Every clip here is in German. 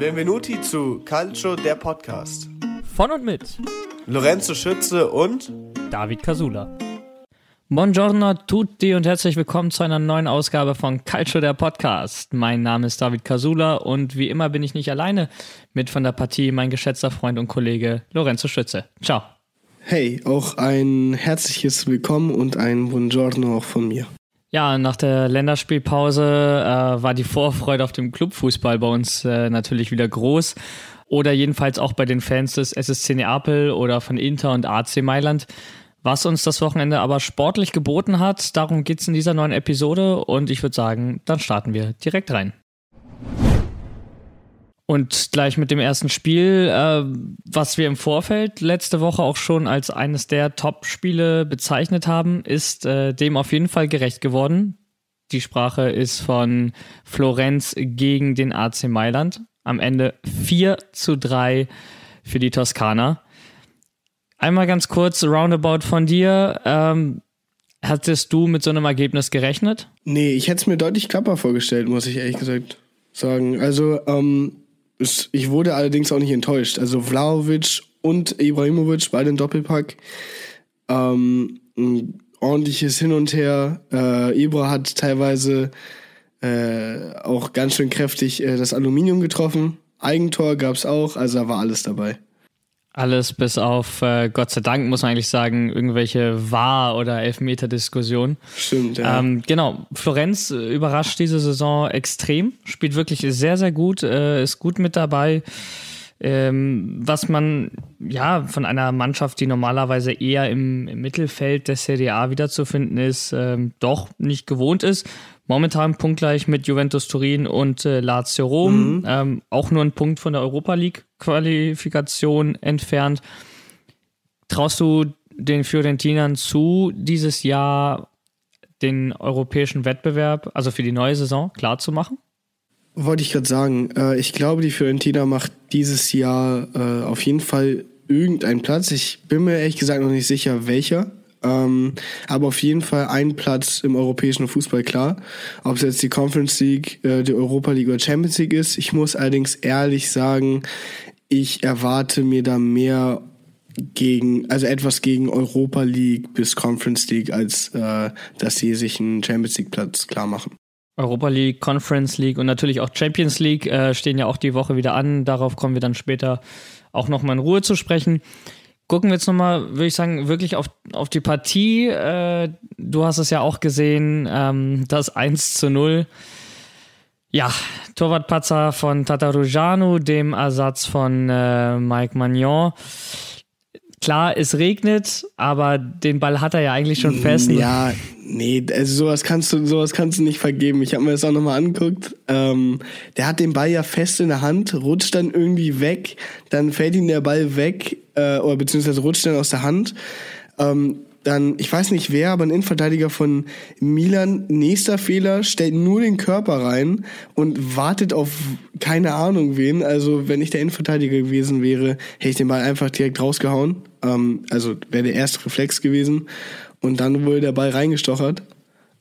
Benvenuti zu Calcio, der Podcast. Von und mit Lorenzo Schütze und David Casula. Buongiorno a tutti und herzlich willkommen zu einer neuen Ausgabe von Calcio, der Podcast. Mein Name ist David Casula und wie immer bin ich nicht alleine mit von der Partie mein geschätzter Freund und Kollege Lorenzo Schütze. Ciao. Hey, auch ein herzliches Willkommen und ein Buongiorno auch von mir. Ja, nach der Länderspielpause äh, war die Vorfreude auf dem Clubfußball bei uns äh, natürlich wieder groß. Oder jedenfalls auch bei den Fans des SSC Neapel oder von Inter und AC Mailand. Was uns das Wochenende aber sportlich geboten hat, darum geht's in dieser neuen Episode und ich würde sagen, dann starten wir direkt rein. Und gleich mit dem ersten Spiel, äh, was wir im Vorfeld letzte Woche auch schon als eines der Top-Spiele bezeichnet haben, ist äh, dem auf jeden Fall gerecht geworden. Die Sprache ist von Florenz gegen den AC Mailand. Am Ende 4 zu 3 für die Toskana. Einmal ganz kurz, roundabout von dir. Ähm, hattest du mit so einem Ergebnis gerechnet? Nee, ich hätte es mir deutlich klapper vorgestellt, muss ich ehrlich gesagt sagen. Also, ähm, ich wurde allerdings auch nicht enttäuscht. Also Vlaovic und Ibrahimovic, beide im Doppelpack. Ähm, ein ordentliches Hin und Her. Äh, Ibra hat teilweise äh, auch ganz schön kräftig äh, das Aluminium getroffen. Eigentor gab's auch, also da war alles dabei. Alles bis auf, äh, Gott sei Dank, muss man eigentlich sagen, irgendwelche Wahr- oder Elfmeter-Diskussionen. Stimmt, ja. Ähm, genau, Florenz äh, überrascht diese Saison extrem, spielt wirklich sehr, sehr gut, äh, ist gut mit dabei. Ähm, was man ja von einer Mannschaft, die normalerweise eher im, im Mittelfeld der Serie A wiederzufinden ist, ähm, doch nicht gewohnt ist. Momentan punktgleich mit Juventus Turin und äh, Lazio Rom. Mhm. Ähm, auch nur ein Punkt von der Europa League Qualifikation entfernt. Traust du den Fiorentinern zu, dieses Jahr den europäischen Wettbewerb, also für die neue Saison, klar zu machen? Wollte ich gerade sagen. Äh, ich glaube, die Fiorentina macht dieses Jahr äh, auf jeden Fall irgendeinen Platz. Ich bin mir ehrlich gesagt noch nicht sicher, welcher. Ähm, aber auf jeden Fall ein Platz im europäischen Fußball klar. Ob es jetzt die Conference League, äh, die Europa League oder Champions League ist. Ich muss allerdings ehrlich sagen, ich erwarte mir da mehr gegen, also etwas gegen Europa League bis Conference League, als äh, dass sie sich einen Champions League Platz klar machen. Europa League, Conference League und natürlich auch Champions League äh, stehen ja auch die Woche wieder an. Darauf kommen wir dann später auch nochmal in Ruhe zu sprechen. Gucken wir jetzt nochmal, würde ich sagen, wirklich auf, auf die Partie. Äh, du hast es ja auch gesehen, ähm, das 1 zu 0. Ja, Torwartpatzer von Tatarujanu, dem Ersatz von äh, Mike Magnon. Klar, es regnet, aber den Ball hat er ja eigentlich schon fest. Ja, nee, also sowas kannst du, sowas kannst du nicht vergeben. Ich habe mir das auch nochmal angeguckt. Ähm, der hat den Ball ja fest in der Hand, rutscht dann irgendwie weg, dann fällt ihm der Ball weg äh, oder beziehungsweise rutscht dann aus der Hand. Ähm, dann, ich weiß nicht wer, aber ein Innenverteidiger von Milan, nächster Fehler, stellt nur den Körper rein und wartet auf keine Ahnung wen. Also, wenn ich der Innenverteidiger gewesen wäre, hätte ich den Ball einfach direkt rausgehauen. Ähm, also, wäre der erste Reflex gewesen. Und dann wurde der Ball reingestochert.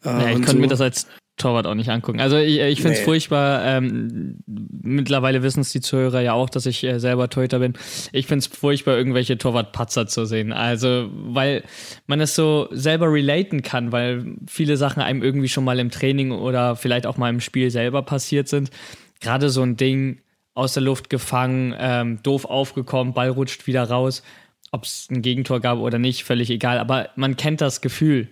Äh, ja, ich könnte so. mir das als Torwart auch nicht angucken. Also ich, ich finde es nee. furchtbar. Ähm, mittlerweile wissen es die Zuhörer ja auch, dass ich äh, selber Torhüter bin. Ich finde es furchtbar, irgendwelche Torwartpatzer zu sehen. Also, weil man es so selber relaten kann, weil viele Sachen einem irgendwie schon mal im Training oder vielleicht auch mal im Spiel selber passiert sind. Gerade so ein Ding aus der Luft gefangen, ähm, doof aufgekommen, Ball rutscht wieder raus. Ob es ein Gegentor gab oder nicht, völlig egal. Aber man kennt das Gefühl.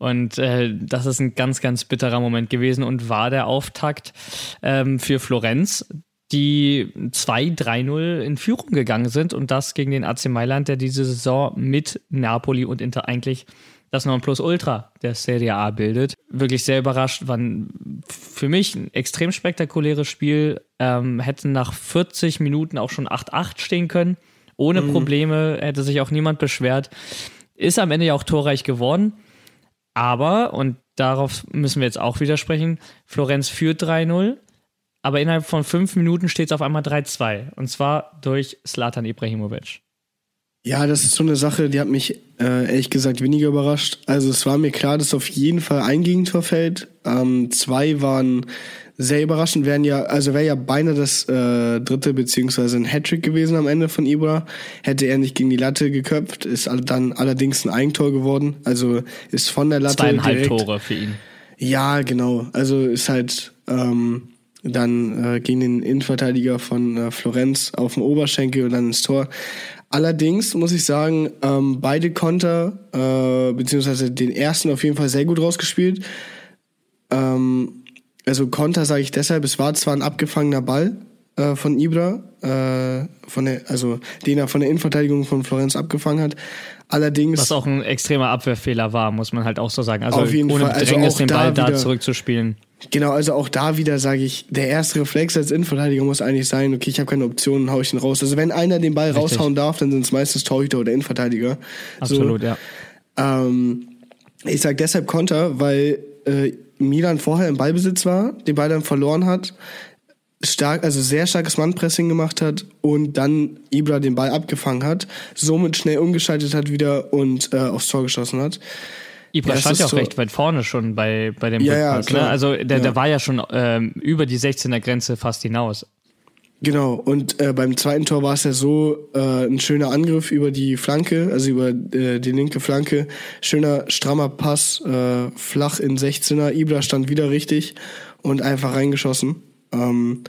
Und äh, das ist ein ganz, ganz bitterer Moment gewesen und war der Auftakt ähm, für Florenz, die 2-3-0 in Führung gegangen sind und das gegen den AC Mailand, der diese Saison mit Napoli und Inter eigentlich das Nonplusultra der Serie A bildet. Wirklich sehr überrascht, war für mich ein extrem spektakuläres Spiel. Ähm, hätten nach 40 Minuten auch schon 8-8 stehen können. Ohne mhm. Probleme, hätte sich auch niemand beschwert. Ist am Ende ja auch torreich geworden. Aber, und darauf müssen wir jetzt auch widersprechen, Florenz führt 3-0, aber innerhalb von fünf Minuten steht es auf einmal 3-2. Und zwar durch Slatan Ibrahimovic. Ja, das ist so eine Sache, die hat mich äh, ehrlich gesagt weniger überrascht. Also es war mir klar, dass auf jeden Fall ein Gegentor fällt. Ähm, zwei waren sehr überraschend, wären ja, also wäre ja beinahe das äh, dritte beziehungsweise ein Hattrick gewesen am Ende von Ibra. Hätte er nicht gegen die Latte geköpft, ist dann allerdings ein Eigentor geworden. Also ist von der Latte. Zweieinhalb direkt, Tore für ihn. Ja, genau. Also ist halt ähm, dann äh, gegen den Innenverteidiger von äh, Florenz auf dem Oberschenkel und dann ins Tor. Allerdings muss ich sagen, ähm, beide Konter, äh, beziehungsweise den ersten auf jeden Fall sehr gut rausgespielt. Ähm, also Konter sage ich deshalb, es war zwar ein abgefangener Ball äh, von Ibra, äh, von der, also den er von der Innenverteidigung von Florenz abgefangen hat. Allerdings. Was auch ein extremer Abwehrfehler war, muss man halt auch so sagen. Also auf jeden ohne Fall. Also Bedrängnis den Ball da, da zurückzuspielen. Genau, also auch da wieder sage ich, der erste Reflex als Innenverteidiger muss eigentlich sein, okay, ich habe keine Optionen, hau ich ihn raus. Also wenn einer den Ball Richtig. raushauen darf, dann sind es meistens Torhüter oder Innenverteidiger. Absolut, so, ja. Ähm, ich sage deshalb Konter, weil äh, Milan vorher im Ballbesitz war, den Ball dann verloren hat, stark, also sehr starkes Mannpressing gemacht hat und dann Ibra den Ball abgefangen hat, somit schnell umgeschaltet hat wieder und äh, aufs Tor geschossen hat. Ibra ja, stand ja auch so recht weit vorne schon bei, bei dem ja, ja, ne? Also der, ja. der war ja schon ähm, über die 16er Grenze fast hinaus. Genau, und äh, beim zweiten Tor war es ja so äh, ein schöner Angriff über die Flanke, also über äh, die linke Flanke. Schöner, strammer Pass, äh, flach in 16er. Ibra stand wieder richtig und einfach reingeschossen. Ähm,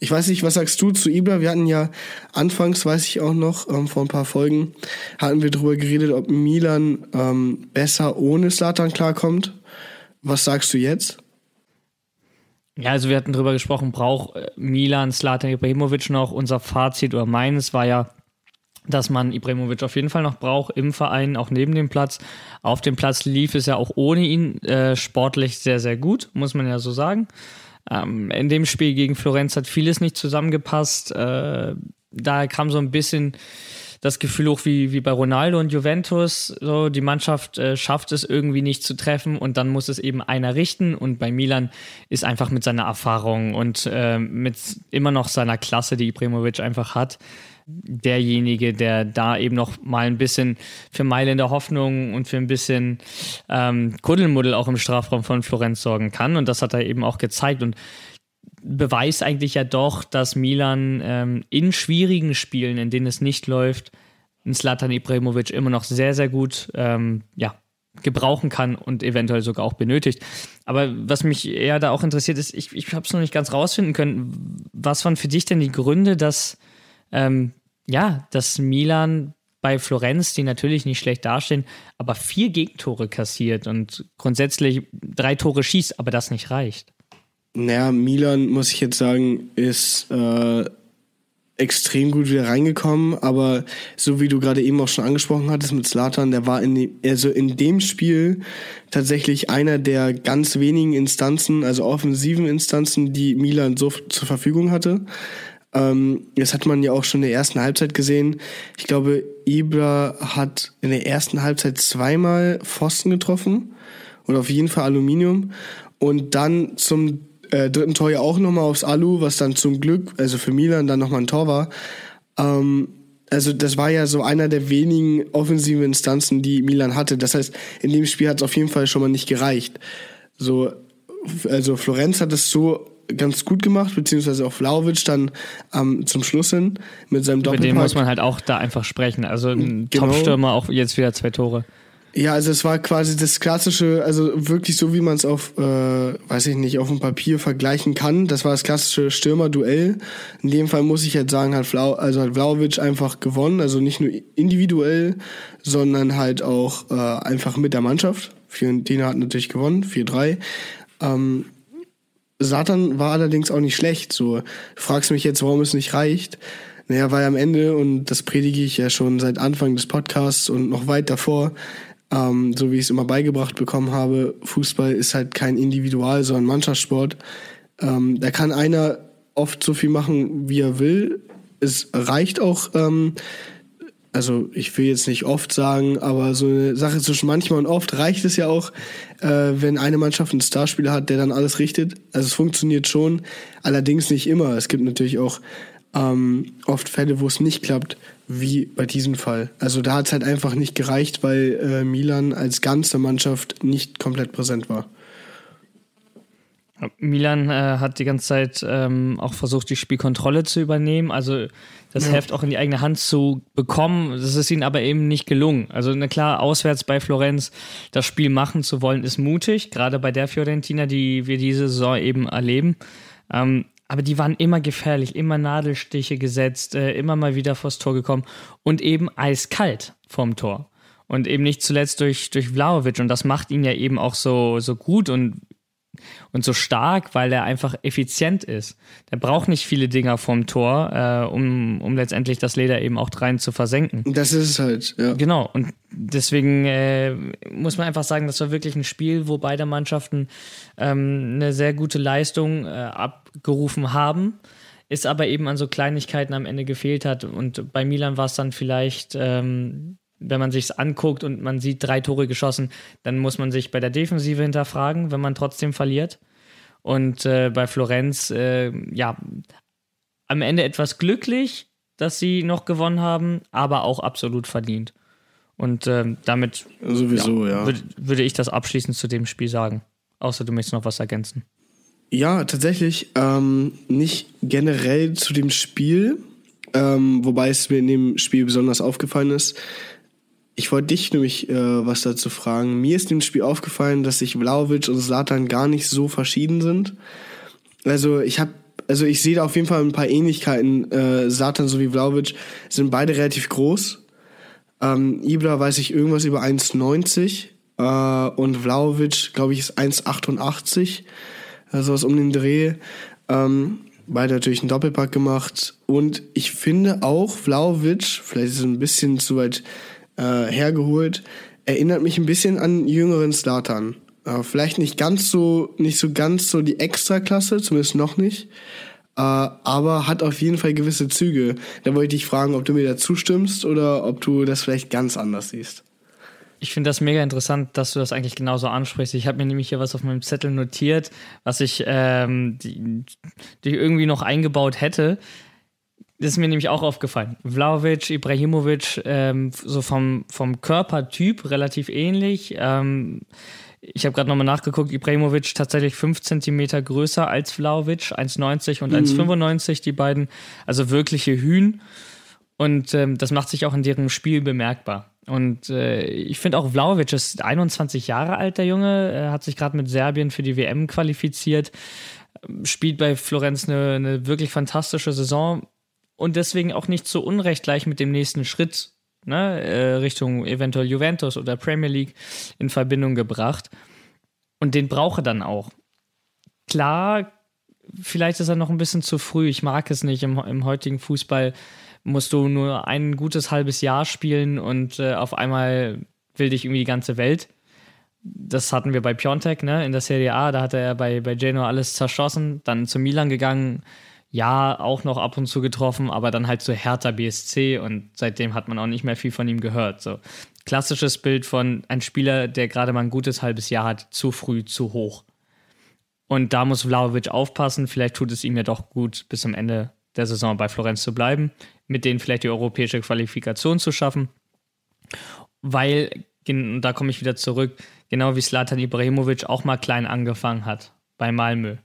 ich weiß nicht, was sagst du zu Ibra? Wir hatten ja anfangs, weiß ich auch noch, ähm, vor ein paar Folgen, hatten wir darüber geredet, ob Milan ähm, besser ohne Slatan klarkommt. Was sagst du jetzt? Ja, also wir hatten darüber gesprochen, braucht äh, Milan Slatan Ibrahimovic noch? Unser Fazit oder meines war ja, dass man Ibrahimovic auf jeden Fall noch braucht im Verein, auch neben dem Platz. Auf dem Platz lief es ja auch ohne ihn äh, sportlich sehr, sehr gut, muss man ja so sagen. Ähm, in dem Spiel gegen Florenz hat vieles nicht zusammengepasst. Äh, da kam so ein bisschen das Gefühl hoch wie, wie bei Ronaldo und Juventus. So, die Mannschaft äh, schafft es irgendwie nicht zu treffen und dann muss es eben einer richten. Und bei Milan ist einfach mit seiner Erfahrung und äh, mit immer noch seiner Klasse, die Ibrahimovic einfach hat, derjenige, der da eben noch mal ein bisschen für Mailänder Hoffnung und für ein bisschen ähm, Kuddelmuddel auch im Strafraum von Florenz sorgen kann. Und das hat er eben auch gezeigt und beweist eigentlich ja doch, dass Milan ähm, in schwierigen Spielen, in denen es nicht läuft, Slatan Ibrahimovic immer noch sehr, sehr gut ähm, ja, gebrauchen kann und eventuell sogar auch benötigt. Aber was mich eher da auch interessiert ist, ich, ich habe es noch nicht ganz rausfinden können, was waren für dich denn die Gründe, dass ähm, ja, dass Milan bei Florenz, die natürlich nicht schlecht dastehen, aber vier Gegentore kassiert und grundsätzlich drei Tore schießt, aber das nicht reicht. Naja, Milan, muss ich jetzt sagen, ist äh, extrem gut wieder reingekommen, aber so wie du gerade eben auch schon angesprochen hattest mit Slatan, der war in dem, also in dem Spiel tatsächlich einer der ganz wenigen Instanzen, also offensiven Instanzen, die Milan so zur Verfügung hatte. Ähm, das hat man ja auch schon in der ersten Halbzeit gesehen. Ich glaube, Ibra hat in der ersten Halbzeit zweimal Pfosten getroffen oder auf jeden Fall Aluminium und dann zum äh, dritten Tor ja auch nochmal aufs Alu, was dann zum Glück, also für Milan dann nochmal ein Tor war. Ähm, also das war ja so einer der wenigen offensiven Instanzen, die Milan hatte. Das heißt, in dem Spiel hat es auf jeden Fall schon mal nicht gereicht. So, also Florenz hat es so ganz gut gemacht, beziehungsweise auch Vlaovic dann ähm, zum Schluss hin mit seinem Doppelpack. Mit dem muss man halt auch da einfach sprechen. Also ein genau. Topstürmer, auch jetzt wieder zwei Tore. Ja, also es war quasi das klassische, also wirklich so, wie man es auf, äh, weiß ich nicht, auf dem Papier vergleichen kann. Das war das klassische Stürmer-Duell. In dem Fall muss ich jetzt sagen, hat Vlau, also hat Vlaovic einfach gewonnen, also nicht nur individuell, sondern halt auch äh, einfach mit der Mannschaft. Fiorentina hat natürlich gewonnen, 4-3. Ähm, Satan war allerdings auch nicht schlecht. So, du fragst mich jetzt, warum es nicht reicht. Naja, weil am Ende, und das predige ich ja schon seit Anfang des Podcasts und noch weit davor, ähm, so wie ich es immer beigebracht bekommen habe, Fußball ist halt kein Individual, sondern Mannschaftssport. Ähm, da kann einer oft so viel machen, wie er will. Es reicht auch, ähm, also ich will jetzt nicht oft sagen, aber so eine Sache zwischen manchmal und oft reicht es ja auch, äh, wenn eine Mannschaft einen Starspieler hat, der dann alles richtet. Also es funktioniert schon, allerdings nicht immer. Es gibt natürlich auch ähm, oft Fälle, wo es nicht klappt. wie bei diesem Fall. Also da hat es halt einfach nicht gereicht, weil äh, Milan als ganze Mannschaft nicht komplett präsent war. Milan äh, hat die ganze Zeit ähm, auch versucht, die Spielkontrolle zu übernehmen, also das ja. Heft auch in die eigene Hand zu bekommen. Das ist ihnen aber eben nicht gelungen. Also na klar, auswärts bei Florenz das Spiel machen zu wollen, ist mutig, gerade bei der Fiorentina, die wir diese Saison eben erleben. Ähm, aber die waren immer gefährlich, immer Nadelstiche gesetzt, äh, immer mal wieder vors Tor gekommen und eben eiskalt vorm Tor. Und eben nicht zuletzt durch, durch Vlaovic. Und das macht ihn ja eben auch so, so gut und und so stark, weil er einfach effizient ist. Der braucht nicht viele Dinger vom Tor, äh, um, um letztendlich das Leder eben auch rein zu versenken. Das ist es halt, ja. Genau, und deswegen äh, muss man einfach sagen, das war wirklich ein Spiel, wo beide Mannschaften ähm, eine sehr gute Leistung äh, abgerufen haben es aber eben an so Kleinigkeiten am Ende gefehlt hat. Und bei Milan war es dann vielleicht ähm, wenn man sich anguckt und man sieht drei Tore geschossen, dann muss man sich bei der Defensive hinterfragen, wenn man trotzdem verliert. Und äh, bei Florenz, äh, ja, am Ende etwas glücklich, dass sie noch gewonnen haben, aber auch absolut verdient. Und äh, damit sowieso, ja, ja. Würde, würde ich das abschließend zu dem Spiel sagen. Außer du möchtest noch was ergänzen. Ja, tatsächlich. Ähm, nicht generell zu dem Spiel, ähm, wobei es mir in dem Spiel besonders aufgefallen ist. Ich wollte dich nämlich äh, was dazu fragen. Mir ist im Spiel aufgefallen, dass sich Vlaovic und Zlatan gar nicht so verschieden sind. Also ich habe, also ich sehe da auf jeden Fall ein paar Ähnlichkeiten. Äh, Zlatan sowie Vlaovic sind beide relativ groß. Ähm, Ibra weiß ich irgendwas über 1,90 äh, und Vlaovic, glaube ich, ist 1,88. Also was um den Dreh. Ähm, beide natürlich einen Doppelpack gemacht. Und ich finde auch Vlaovic, vielleicht ist es ein bisschen zu weit äh, hergeholt. Erinnert mich ein bisschen an jüngeren Startern. Äh, vielleicht nicht ganz so, nicht so ganz so die Extraklasse, zumindest noch nicht. Äh, aber hat auf jeden Fall gewisse Züge. Da wollte ich dich fragen, ob du mir da zustimmst oder ob du das vielleicht ganz anders siehst. Ich finde das mega interessant, dass du das eigentlich genauso ansprichst. Ich habe mir nämlich hier was auf meinem Zettel notiert, was ich ähm, die, die irgendwie noch eingebaut hätte. Das ist mir nämlich auch aufgefallen. Vlaovic, Ibrahimovic, ähm, so vom, vom Körpertyp relativ ähnlich. Ähm, ich habe gerade nochmal nachgeguckt, Ibrahimovic tatsächlich 5 cm größer als Vlaovic, 1,90 und mhm. 1,95, die beiden. Also wirkliche Hühn. Und ähm, das macht sich auch in deren Spiel bemerkbar. Und äh, ich finde auch Vlaovic ist 21 Jahre alt, der Junge. Er hat sich gerade mit Serbien für die WM qualifiziert. Spielt bei Florenz eine, eine wirklich fantastische Saison und deswegen auch nicht so unrecht gleich mit dem nächsten Schritt ne, äh, Richtung eventuell Juventus oder Premier League in Verbindung gebracht. Und den brauche dann auch. Klar, vielleicht ist er noch ein bisschen zu früh. Ich mag es nicht. Im, im heutigen Fußball musst du nur ein gutes halbes Jahr spielen und äh, auf einmal will dich irgendwie die ganze Welt. Das hatten wir bei Piontek, ne, in der Serie A. Da hat er bei, bei Genoa alles zerschossen, dann zu Milan gegangen ja, auch noch ab und zu getroffen, aber dann halt so Hertha BSC und seitdem hat man auch nicht mehr viel von ihm gehört. So klassisches Bild von ein Spieler, der gerade mal ein gutes halbes Jahr hat, zu früh, zu hoch. Und da muss Vlaovic aufpassen. Vielleicht tut es ihm ja doch gut, bis zum Ende der Saison bei Florenz zu bleiben, mit denen vielleicht die europäische Qualifikation zu schaffen. Weil, da komme ich wieder zurück, genau wie Slatan Ibrahimovic auch mal klein angefangen hat bei Malmö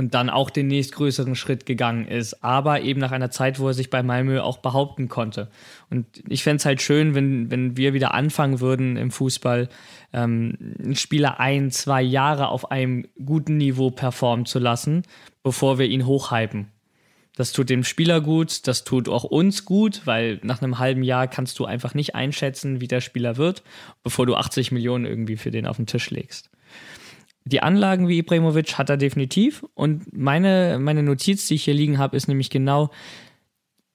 und dann auch den nächstgrößeren Schritt gegangen ist, aber eben nach einer Zeit, wo er sich bei Malmö auch behaupten konnte. Und ich fände es halt schön, wenn, wenn wir wieder anfangen würden im Fußball, ähm, einen Spieler ein, zwei Jahre auf einem guten Niveau performen zu lassen, bevor wir ihn hochhypen. Das tut dem Spieler gut, das tut auch uns gut, weil nach einem halben Jahr kannst du einfach nicht einschätzen, wie der Spieler wird, bevor du 80 Millionen irgendwie für den auf den Tisch legst die Anlagen wie Ibrahimovic hat er definitiv. Und meine, meine Notiz, die ich hier liegen habe, ist nämlich genau,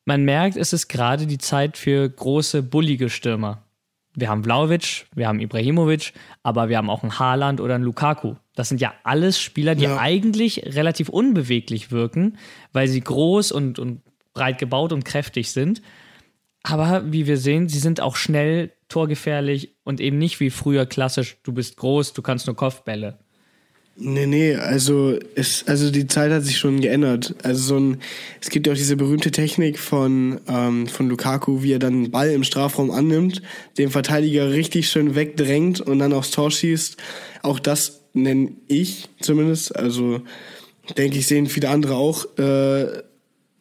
man merkt, es ist gerade die Zeit für große, bullige Stürmer. Wir haben Vlaovic, wir haben Ibrahimovic, aber wir haben auch einen Haaland oder einen Lukaku. Das sind ja alles Spieler, die ja. eigentlich relativ unbeweglich wirken, weil sie groß und, und breit gebaut und kräftig sind. Aber wie wir sehen, sie sind auch schnell, torgefährlich und eben nicht wie früher klassisch, du bist groß, du kannst nur Kopfbälle. Nee, nee, also es, also die Zeit hat sich schon geändert. Also so ein, es gibt ja auch diese berühmte Technik von, ähm, von Lukaku, wie er dann einen Ball im Strafraum annimmt, den Verteidiger richtig schön wegdrängt und dann aufs Tor schießt. Auch das nenne ich zumindest, also denke ich, sehen viele andere auch, äh,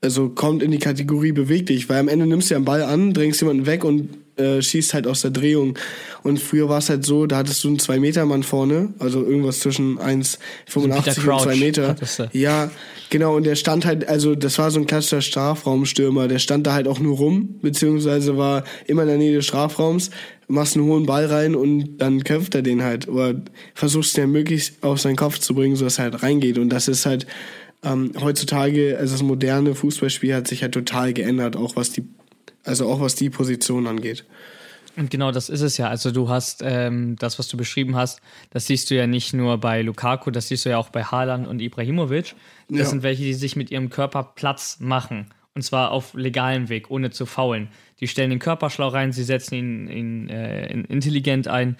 also kommt in die Kategorie beweg dich, weil am Ende nimmst du ja einen Ball an, drängst jemanden weg und äh, schießt halt aus der Drehung. Und früher war es halt so, da hattest du einen 2-Meter-Mann vorne, also irgendwas zwischen 1,85 und 2 Meter. Ja, genau, und der stand halt, also das war so ein klassischer Strafraumstürmer, der stand da halt auch nur rum, beziehungsweise war immer in der Nähe des Strafraums, machst einen hohen Ball rein und dann köpft er den halt. Oder versuchst den ja möglichst auf seinen Kopf zu bringen, sodass er halt reingeht. Und das ist halt ähm, heutzutage, also das moderne Fußballspiel hat sich halt total geändert, auch was die also auch was die Position angeht. Und genau das ist es ja. Also du hast ähm, das, was du beschrieben hast, das siehst du ja nicht nur bei Lukaku, das siehst du ja auch bei Haaland und Ibrahimovic. Das ja. sind welche, die sich mit ihrem Körper Platz machen. Und zwar auf legalem Weg, ohne zu faulen. Die stellen den Körperschlau rein, sie setzen ihn, ihn äh, intelligent ein.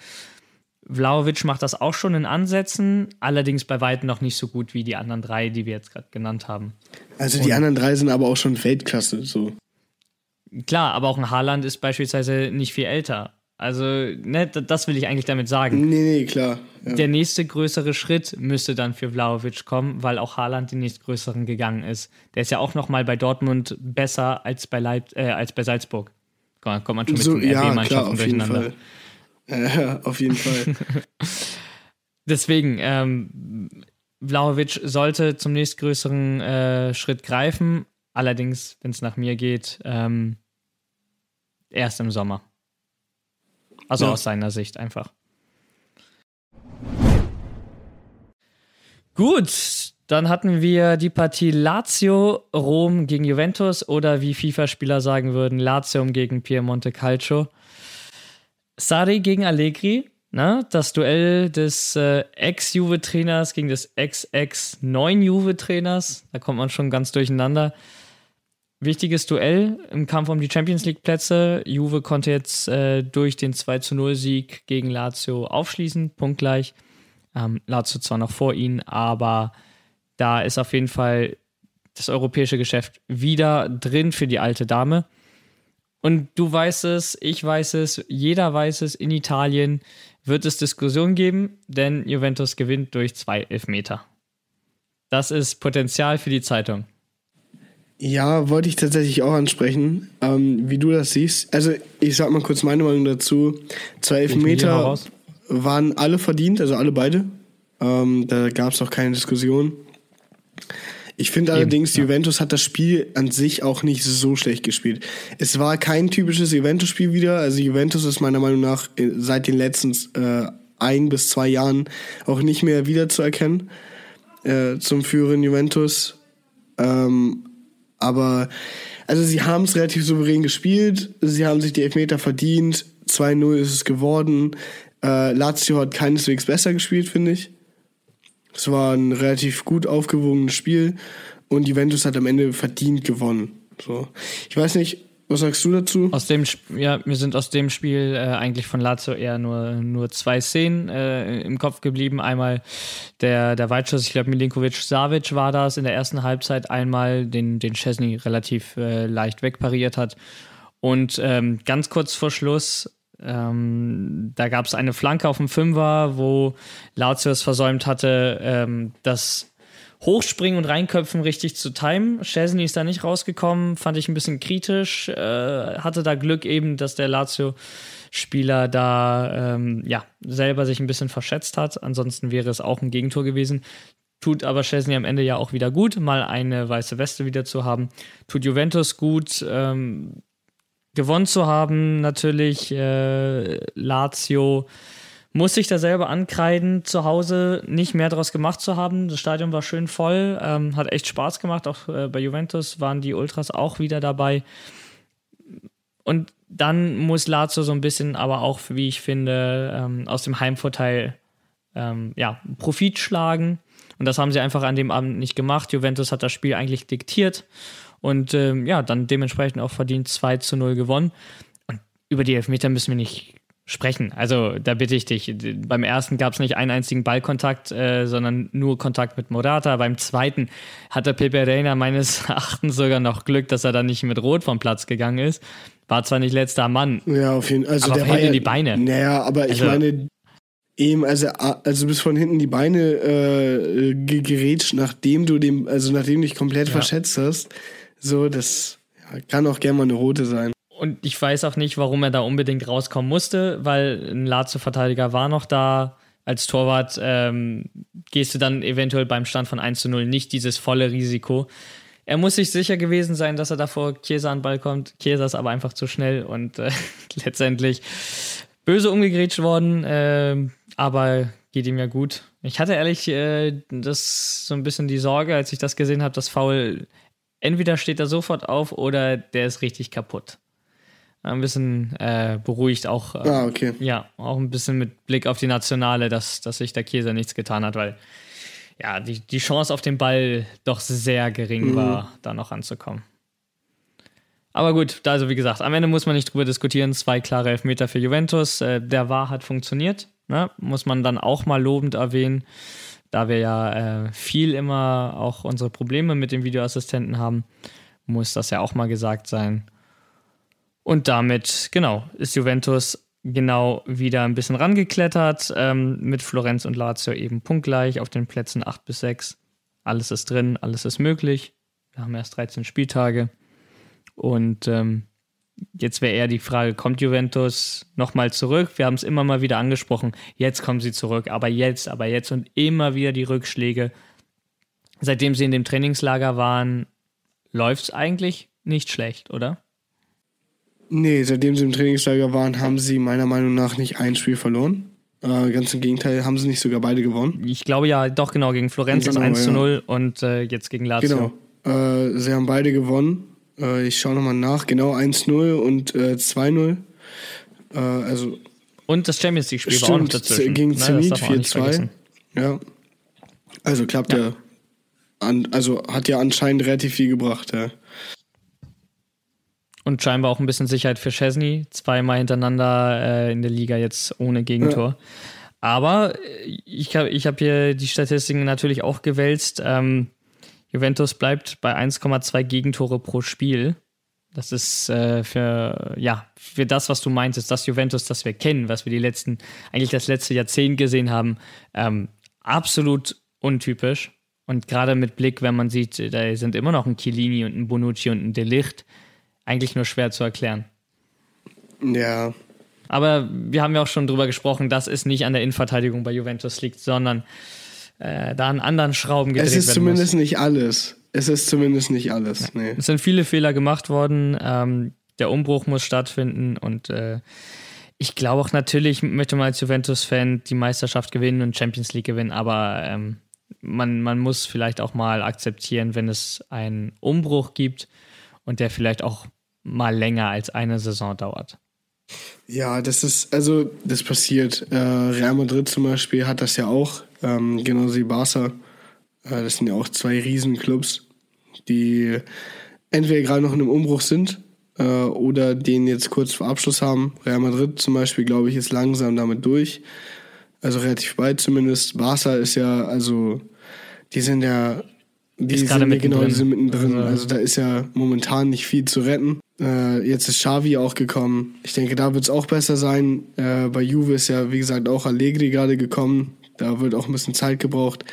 Vlaovic macht das auch schon in Ansätzen, allerdings bei weitem noch nicht so gut wie die anderen drei, die wir jetzt gerade genannt haben. Also die und anderen drei sind aber auch schon Weltklasse, so. Klar, aber auch ein Haaland ist beispielsweise nicht viel älter. Also, ne, das will ich eigentlich damit sagen. Nee, nee, klar. Ja. Der nächste größere Schritt müsste dann für Vlaovic kommen, weil auch Haaland den nächstgrößeren gegangen ist. Der ist ja auch noch mal bei Dortmund besser als bei, Leip äh, als bei Salzburg. Kommt man schon mit so, den ja, RB-Mannschaften durcheinander. Ja, auf jeden Fall. Deswegen, ähm, Vlaovic sollte zum nächstgrößeren äh, Schritt greifen. Allerdings, wenn es nach mir geht, ähm, erst im Sommer. Also ja. aus seiner Sicht einfach. Gut, dann hatten wir die Partie Lazio Rom gegen Juventus oder wie FIFA-Spieler sagen würden, Lazio gegen Piemonte Calcio. Sari gegen Allegri, ne? das Duell des äh, Ex-Juve-Trainers gegen des Ex-Ex-9-Juve-Trainers. Da kommt man schon ganz durcheinander wichtiges Duell im Kampf um die Champions League Plätze. Juve konnte jetzt äh, durch den 2 zu 0 Sieg gegen Lazio aufschließen, punktgleich. Ähm, Lazio zwar noch vor ihnen, aber da ist auf jeden Fall das europäische Geschäft wieder drin für die alte Dame. Und du weißt es, ich weiß es, jeder weiß es, in Italien wird es Diskussionen geben, denn Juventus gewinnt durch zwei Elfmeter. Das ist Potenzial für die Zeitung. Ja, wollte ich tatsächlich auch ansprechen, ähm, wie du das siehst. Also ich sag mal kurz meine Meinung dazu. Zwei Elfmeter waren alle verdient, also alle beide. Ähm, da gab es auch keine Diskussion. Ich finde allerdings, ja. Juventus hat das Spiel an sich auch nicht so schlecht gespielt. Es war kein typisches Juventus-Spiel wieder. Also Juventus ist meiner Meinung nach äh, seit den letzten äh, ein bis zwei Jahren auch nicht mehr wiederzuerkennen äh, zum Führen Juventus. Ähm, aber also sie haben es relativ souverän gespielt, sie haben sich die Elfmeter verdient, 2-0 ist es geworden. Äh, Lazio hat keineswegs besser gespielt, finde ich. Es war ein relativ gut aufgewogenes Spiel und Juventus hat am Ende verdient gewonnen. So. Ich weiß nicht, was sagst du dazu? Aus dem, ja, mir sind aus dem Spiel äh, eigentlich von Lazio eher nur, nur zwei Szenen äh, im Kopf geblieben. Einmal der, der Weitschuss, ich glaube Milinkovic-Savic war das in der ersten Halbzeit. Einmal den, den Chesney relativ äh, leicht wegpariert hat. Und ähm, ganz kurz vor Schluss ähm, da gab es eine Flanke auf dem Fünfer, wo Lazio es versäumt hatte, ähm, das Hochspringen und Reinköpfen richtig zu timen. Chesney ist da nicht rausgekommen, fand ich ein bisschen kritisch. Äh, hatte da Glück eben, dass der Lazio-Spieler da ähm, ja, selber sich ein bisschen verschätzt hat. Ansonsten wäre es auch ein Gegentor gewesen. Tut aber Chesney am Ende ja auch wieder gut, mal eine weiße Weste wieder zu haben. Tut Juventus gut. Ähm, gewonnen zu haben, natürlich äh, Lazio muss sich da selber ankreiden, zu Hause nicht mehr daraus gemacht zu haben. Das Stadion war schön voll, ähm, hat echt Spaß gemacht. Auch äh, bei Juventus waren die Ultras auch wieder dabei. Und dann muss Lazio so ein bisschen, aber auch, wie ich finde, ähm, aus dem Heimvorteil ähm, ja, Profit schlagen. Und das haben sie einfach an dem Abend nicht gemacht. Juventus hat das Spiel eigentlich diktiert und ähm, ja, dann dementsprechend auch verdient 2 zu 0 gewonnen. Und über die Elfmeter müssen wir nicht sprechen. Also da bitte ich dich. Beim ersten gab es nicht einen einzigen Ballkontakt, äh, sondern nur Kontakt mit Morata. Beim zweiten hatte Pepe Reina meines Erachtens sogar noch Glück, dass er dann nicht mit Rot vom Platz gegangen ist. War zwar nicht letzter Mann. Ja, auf jeden Fall. Also aber der war ja, in die Beine. Naja, aber ich also, meine, eben, also, also bis von hinten die Beine äh, gerätscht, nachdem du dem, also nachdem du dich komplett ja. verschätzt hast. So, das ja, kann auch gerne mal eine rote sein. Und ich weiß auch nicht, warum er da unbedingt rauskommen musste, weil ein Lazio-Verteidiger war noch da. Als Torwart ähm, gehst du dann eventuell beim Stand von 1 zu 0 nicht dieses volle Risiko. Er muss sich sicher gewesen sein, dass er davor Chiesa an den Ball kommt. Chiesa ist aber einfach zu schnell und äh, letztendlich böse umgegrätscht worden, äh, aber geht ihm ja gut. Ich hatte ehrlich äh, das so ein bisschen die Sorge, als ich das gesehen habe, dass Foul entweder steht er sofort auf oder der ist richtig kaputt ein bisschen äh, beruhigt auch. Äh, ah, okay. Ja, auch ein bisschen mit Blick auf die Nationale, dass, dass sich der Käse nichts getan hat, weil ja, die, die Chance auf den Ball doch sehr gering mhm. war, da noch anzukommen. Aber gut, also wie gesagt, am Ende muss man nicht drüber diskutieren. Zwei klare Elfmeter für Juventus. Äh, der war hat funktioniert. Ne? Muss man dann auch mal lobend erwähnen, da wir ja äh, viel immer auch unsere Probleme mit dem Videoassistenten haben, muss das ja auch mal gesagt sein. Und damit, genau, ist Juventus genau wieder ein bisschen rangeklettert. Ähm, mit Florenz und Lazio eben punktgleich auf den Plätzen 8 bis 6. Alles ist drin, alles ist möglich. Wir haben erst 13 Spieltage. Und ähm, jetzt wäre eher die Frage, kommt Juventus nochmal zurück? Wir haben es immer mal wieder angesprochen. Jetzt kommen sie zurück, aber jetzt, aber jetzt und immer wieder die Rückschläge. Seitdem sie in dem Trainingslager waren, läuft es eigentlich nicht schlecht, oder? Nee, seitdem sie im Trainingslager waren, haben sie meiner Meinung nach nicht ein Spiel verloren. Äh, ganz im Gegenteil, haben sie nicht sogar beide gewonnen. Ich glaube ja, doch genau, gegen Florenz genau, 1 zu 0 ja. und äh, jetzt gegen Lazio. Genau, äh, sie haben beide gewonnen. Äh, ich schaue nochmal nach, genau 1-0 und 2-0. Äh, äh, also und das Champions League-Spiel war auch noch dazwischen. Gegen ne, Zenit 4-2. Ja. Also klappt ja. ja. An, also hat ja anscheinend relativ viel gebracht, ja. Und scheinbar auch ein bisschen Sicherheit für Chesney. Zweimal hintereinander äh, in der Liga jetzt ohne Gegentor. Ja. Aber äh, ich habe ich hab hier die Statistiken natürlich auch gewälzt. Ähm, Juventus bleibt bei 1,2 Gegentore pro Spiel. Das ist äh, für, ja, für das, was du meintest, das Juventus, das wir kennen, was wir die letzten, eigentlich das letzte Jahrzehnt gesehen haben, ähm, absolut untypisch. Und gerade mit Blick, wenn man sieht, da sind immer noch ein Chiellini und ein Bonucci und ein Delicht eigentlich nur schwer zu erklären. Ja. Aber wir haben ja auch schon drüber gesprochen, dass es nicht an der Innenverteidigung bei Juventus liegt, sondern äh, da an anderen Schrauben gedreht werden Es ist zumindest muss. nicht alles. Es ist zumindest nicht alles. Nee. Es sind viele Fehler gemacht worden. Ähm, der Umbruch muss stattfinden und äh, ich glaube auch natürlich möchte man als Juventus-Fan die Meisterschaft gewinnen und Champions League gewinnen, aber ähm, man, man muss vielleicht auch mal akzeptieren, wenn es einen Umbruch gibt und der vielleicht auch mal länger als eine Saison dauert. Ja, das ist, also das passiert. Äh, Real Madrid zum Beispiel hat das ja auch, ähm, genauso wie Barca. Äh, das sind ja auch zwei Riesenclubs, die entweder gerade noch in einem Umbruch sind äh, oder den jetzt kurz vor Abschluss haben. Real Madrid zum Beispiel, glaube ich, ist langsam damit durch. Also relativ weit zumindest. Barca ist ja, also die sind ja die ist gerade mittendrin. Genau, die sind mittendrin. Also, also da ist ja momentan nicht viel zu retten. Äh, jetzt ist Xavi auch gekommen. Ich denke, da wird es auch besser sein. Äh, bei Juve ist ja, wie gesagt, auch Allegri gerade gekommen. Da wird auch ein bisschen Zeit gebraucht.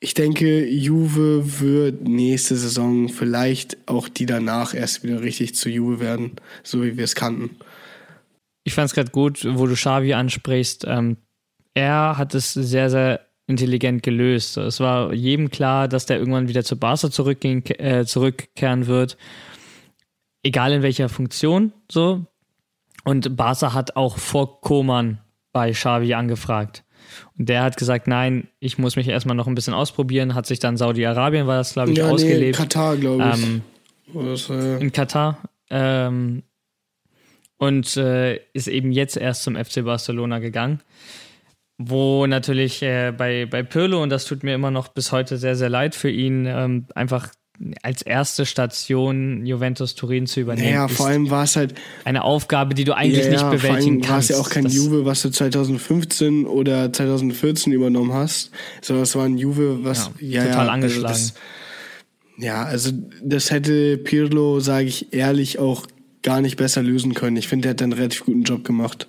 Ich denke, Juve wird nächste Saison vielleicht auch die danach erst wieder richtig zu Juve werden, so wie wir es kannten. Ich fand es gerade gut, wo du Xavi ansprichst. Ähm, er hat es sehr, sehr intelligent gelöst. Es war jedem klar, dass der irgendwann wieder zu Barca zurückgehen, äh, zurückkehren wird. Egal in welcher Funktion, so. Und Barca hat auch vor Koman bei Xavi angefragt. Und der hat gesagt, nein, ich muss mich erstmal noch ein bisschen ausprobieren, hat sich dann Saudi-Arabien, war das, glaube ich, ja, ausgelebt. Nee, Katar, glaube ich. Ähm, das, äh in Katar. Ähm, und äh, ist eben jetzt erst zum FC Barcelona gegangen wo natürlich äh, bei, bei Pirlo, und das tut mir immer noch bis heute sehr, sehr leid für ihn, ähm, einfach als erste Station Juventus Turin zu übernehmen. Ja, vor allem war es halt eine Aufgabe, die du eigentlich ja, nicht bewältigen kannst. War es ja auch kein das Juve, was du 2015 oder 2014 übernommen hast, sondern es war ein Juve, was ja, ja total ja, angeschlagen. Also das, ja, also das hätte Pirlo, sage ich ehrlich, auch gar nicht besser lösen können. Ich finde, er hat einen relativ guten Job gemacht.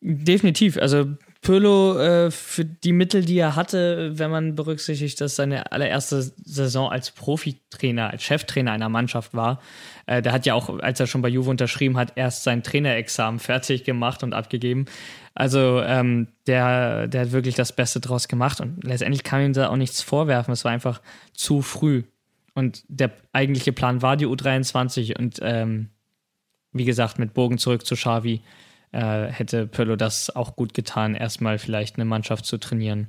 Definitiv. Also Pirlo äh, für die Mittel, die er hatte, wenn man berücksichtigt, dass seine allererste Saison als Profitrainer, als Cheftrainer einer Mannschaft war. Äh, der hat ja auch, als er schon bei Juve unterschrieben hat, erst sein Trainerexamen fertig gemacht und abgegeben. Also ähm, der, der hat wirklich das Beste draus gemacht und letztendlich kann ihm da auch nichts vorwerfen. Es war einfach zu früh. Und der eigentliche Plan war die U23 und ähm, wie gesagt, mit Bogen zurück zu Xavi hätte Pirlo das auch gut getan, erstmal vielleicht eine Mannschaft zu trainieren,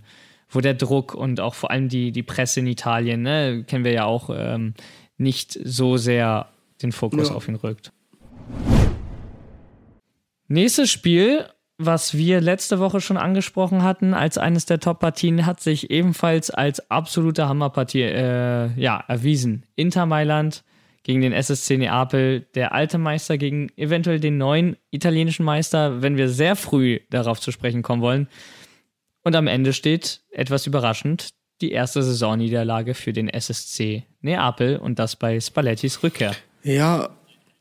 wo der Druck und auch vor allem die, die Presse in Italien, ne, kennen wir ja auch, ähm, nicht so sehr den Fokus ja. auf ihn rückt. Nächstes Spiel was wir letzte Woche schon angesprochen hatten, als eines der Top-Partien, hat sich ebenfalls als absolute Hammerpartie äh, ja, erwiesen. Inter Mailand gegen den SSC Neapel, der alte Meister gegen eventuell den neuen italienischen Meister, wenn wir sehr früh darauf zu sprechen kommen wollen. Und am Ende steht, etwas überraschend, die erste Saisonniederlage für den SSC Neapel und das bei Spallettis Rückkehr. Ja,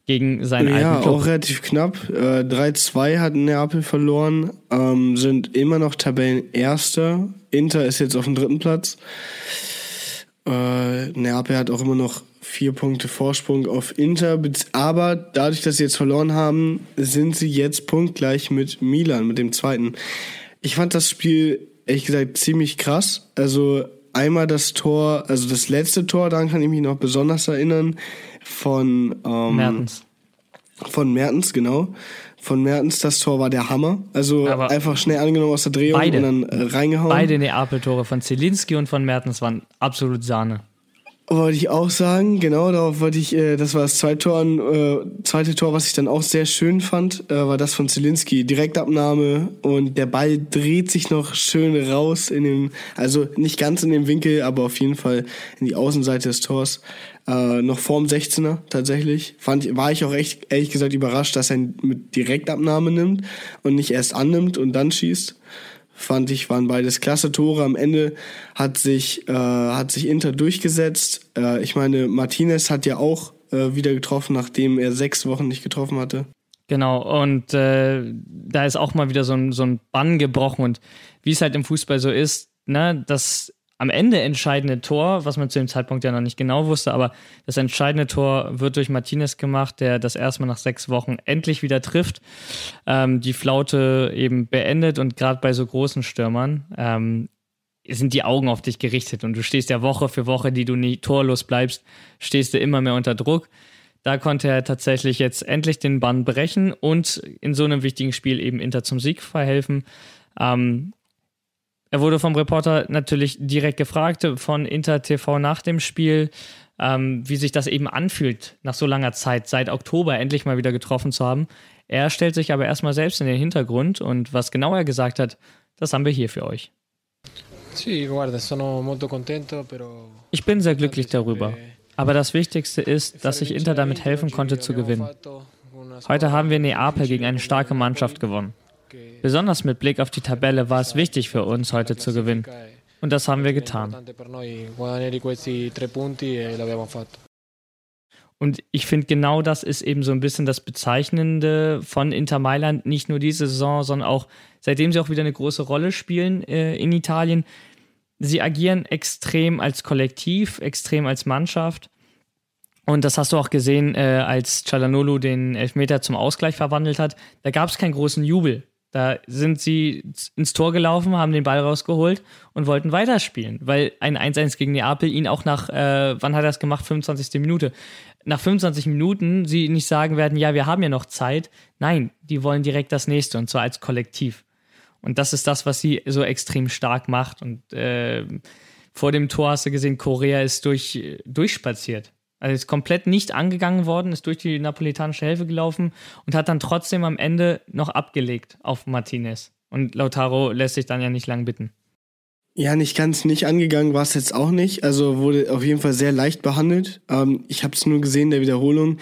gegen seinen ja, alten Club. auch relativ knapp. Äh, 3-2 hat Neapel verloren, ähm, sind immer noch Tabellenerster. Inter ist jetzt auf dem dritten Platz. Äh, Neapel hat auch immer noch vier Punkte Vorsprung auf Inter, aber dadurch, dass sie jetzt verloren haben, sind sie jetzt punktgleich mit Milan, mit dem zweiten. Ich fand das Spiel ehrlich gesagt ziemlich krass. Also einmal das Tor, also das letzte Tor, daran kann ich mich noch besonders erinnern von ähm, Mertens. Von Mertens, genau. Von Mertens, das Tor war der Hammer. Also Aber einfach schnell angenommen aus der Drehung beide, und dann äh, reingehauen. Beide Neapel-Tore von Zielinski und von Mertens waren absolut Sahne. Wollte ich auch sagen, genau, darauf wollte ich, äh, das war das zweite Tor, äh, zweite Tor, was ich dann auch sehr schön fand, äh, war das von Zelinski. Direktabnahme und der Ball dreht sich noch schön raus in den, also nicht ganz in den Winkel, aber auf jeden Fall in die Außenseite des Tors. Äh, noch vorm 16er tatsächlich. Fand, war ich auch echt, ehrlich gesagt überrascht, dass er mit Direktabnahme nimmt und nicht erst annimmt und dann schießt fand ich, waren beides klasse Tore. Am Ende hat sich, äh, hat sich Inter durchgesetzt. Äh, ich meine, Martinez hat ja auch äh, wieder getroffen, nachdem er sechs Wochen nicht getroffen hatte. Genau, und äh, da ist auch mal wieder so ein, so ein Bann gebrochen. Und wie es halt im Fußball so ist, ne, dass am Ende entscheidende Tor, was man zu dem Zeitpunkt ja noch nicht genau wusste, aber das entscheidende Tor wird durch Martinez gemacht, der das erstmal nach sechs Wochen endlich wieder trifft, ähm, die Flaute eben beendet und gerade bei so großen Stürmern ähm, sind die Augen auf dich gerichtet und du stehst ja Woche für Woche, die du nie torlos bleibst, stehst du immer mehr unter Druck. Da konnte er tatsächlich jetzt endlich den Bann brechen und in so einem wichtigen Spiel eben Inter zum Sieg verhelfen. Ähm, er wurde vom Reporter natürlich direkt gefragt von Inter TV nach dem Spiel, ähm, wie sich das eben anfühlt, nach so langer Zeit, seit Oktober endlich mal wieder getroffen zu haben. Er stellt sich aber erstmal selbst in den Hintergrund und was genau er gesagt hat, das haben wir hier für euch. Ich bin sehr glücklich darüber. Aber das Wichtigste ist, dass ich Inter damit helfen konnte zu gewinnen. Heute haben wir Neapel gegen eine starke Mannschaft gewonnen. Besonders mit Blick auf die Tabelle war es wichtig für uns, heute zu gewinnen. Und das haben wir getan. Und ich finde, genau das ist eben so ein bisschen das Bezeichnende von Inter Mailand. Nicht nur diese Saison, sondern auch seitdem sie auch wieder eine große Rolle spielen äh, in Italien. Sie agieren extrem als Kollektiv, extrem als Mannschaft. Und das hast du auch gesehen, äh, als Cialanolo den Elfmeter zum Ausgleich verwandelt hat. Da gab es keinen großen Jubel. Da sind sie ins Tor gelaufen, haben den Ball rausgeholt und wollten weiterspielen, weil ein 1-1 gegen Neapel ihn auch nach, äh, wann hat er das gemacht? 25. Minute. Nach 25 Minuten sie nicht sagen werden, ja, wir haben ja noch Zeit. Nein, die wollen direkt das nächste und zwar als Kollektiv. Und das ist das, was sie so extrem stark macht. Und äh, vor dem Tor hast du gesehen, Korea ist durch, durchspaziert. Also ist komplett nicht angegangen worden, ist durch die napolitanische Hälfte gelaufen und hat dann trotzdem am Ende noch abgelegt auf Martinez. Und Lautaro lässt sich dann ja nicht lang bitten. Ja, nicht ganz nicht angegangen war es jetzt auch nicht. Also wurde auf jeden Fall sehr leicht behandelt. Ähm, ich habe es nur gesehen der Wiederholung.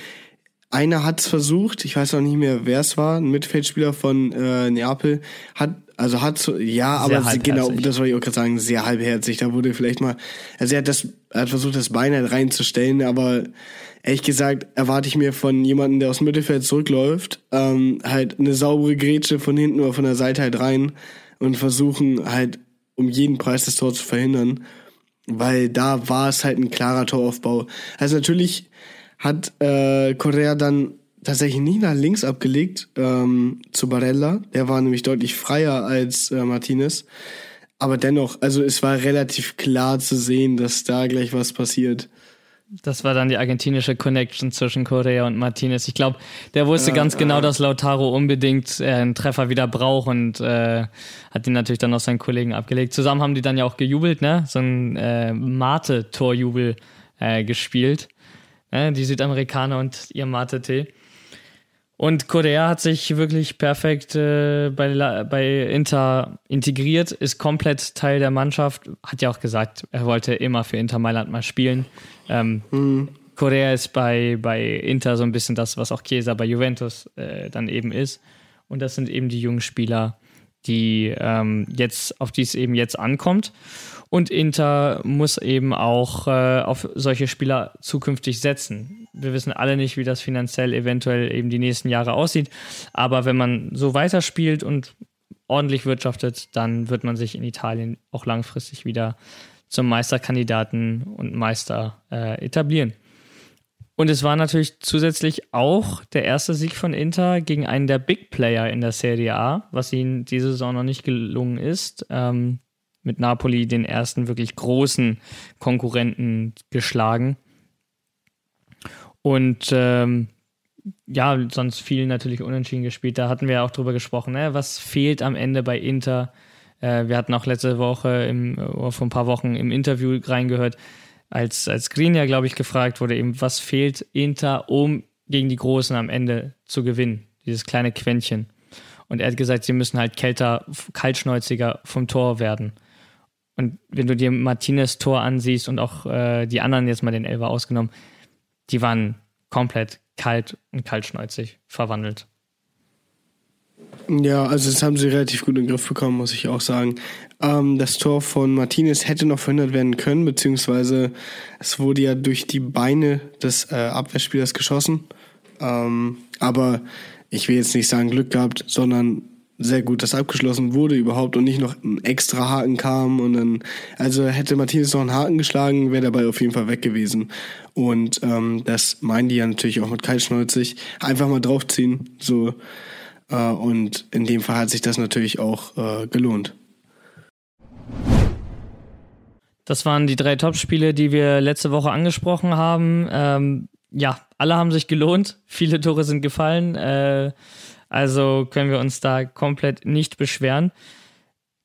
Einer hat es versucht, ich weiß auch nicht mehr, wer es war, ein Mittelfeldspieler von äh, Neapel, hat, also hat ja, aber genau, das wollte ich auch gerade sagen, sehr halbherzig. Da wurde vielleicht mal, also er hat das, er hat versucht, das Bein halt reinzustellen, aber ehrlich gesagt erwarte ich mir von jemandem, der aus dem Mittelfeld zurückläuft, ähm, halt eine saubere Grätsche von hinten oder von der Seite halt rein und versuchen halt um jeden Preis das Tor zu verhindern, weil da war es halt ein klarer Toraufbau. Also natürlich hat äh, Correa dann tatsächlich nicht nach links abgelegt ähm, zu Barella. Der war nämlich deutlich freier als äh, Martinez. Aber dennoch, also es war relativ klar zu sehen, dass da gleich was passiert. Das war dann die argentinische Connection zwischen Correa und Martinez. Ich glaube, der wusste äh, ganz genau, dass Lautaro unbedingt äh, einen Treffer wieder braucht und äh, hat ihn natürlich dann auf seinen Kollegen abgelegt. Zusammen haben die dann ja auch gejubelt, ne? So ein äh, Mate-Torjubel äh, gespielt. Ne? Die Südamerikaner und ihr Mate-Tee. Und Correa hat sich wirklich perfekt äh, bei, bei Inter integriert, ist komplett Teil der Mannschaft, hat ja auch gesagt, er wollte immer für Inter Mailand mal spielen. Ähm, mhm. Correa ist bei, bei Inter so ein bisschen das, was auch Chiesa bei Juventus äh, dann eben ist. Und das sind eben die jungen Spieler, die ähm, jetzt, auf die es eben jetzt ankommt. Und Inter muss eben auch äh, auf solche Spieler zukünftig setzen. Wir wissen alle nicht, wie das finanziell eventuell eben die nächsten Jahre aussieht. Aber wenn man so weiterspielt und ordentlich wirtschaftet, dann wird man sich in Italien auch langfristig wieder zum Meisterkandidaten und Meister äh, etablieren. Und es war natürlich zusätzlich auch der erste Sieg von Inter gegen einen der Big Player in der Serie A, was ihnen diese Saison noch nicht gelungen ist. Ähm, mit Napoli den ersten wirklich großen Konkurrenten geschlagen. Und ähm, ja, sonst viel natürlich unentschieden gespielt. Da hatten wir ja auch drüber gesprochen. Ne? Was fehlt am Ende bei Inter? Äh, wir hatten auch letzte Woche, im, vor ein paar Wochen im Interview reingehört, als, als Green ja, glaube ich, gefragt wurde, eben, was fehlt Inter, um gegen die Großen am Ende zu gewinnen? Dieses kleine Quäntchen. Und er hat gesagt, sie müssen halt kälter, kaltschnäuziger vom Tor werden. Und wenn du dir Martinez Tor ansiehst und auch äh, die anderen jetzt mal den Elfer ausgenommen, die waren komplett kalt und kaltschneuzig verwandelt. Ja, also das haben sie relativ gut in den Griff bekommen, muss ich auch sagen. Ähm, das Tor von Martinez hätte noch verhindert werden können, beziehungsweise es wurde ja durch die Beine des äh, Abwehrspielers geschossen. Ähm, aber ich will jetzt nicht sagen Glück gehabt, sondern sehr gut, dass abgeschlossen wurde überhaupt und nicht noch ein extra Haken kam und dann, also hätte Martinez noch einen Haken geschlagen, wäre dabei auf jeden Fall weg gewesen. Und ähm, das meinen die ja natürlich auch mit kaltschnäuzig. Einfach mal draufziehen, so. Äh, und in dem Fall hat sich das natürlich auch äh, gelohnt. Das waren die drei Topspiele, die wir letzte Woche angesprochen haben. Ähm, ja, alle haben sich gelohnt. Viele Tore sind gefallen. Äh, also können wir uns da komplett nicht beschweren.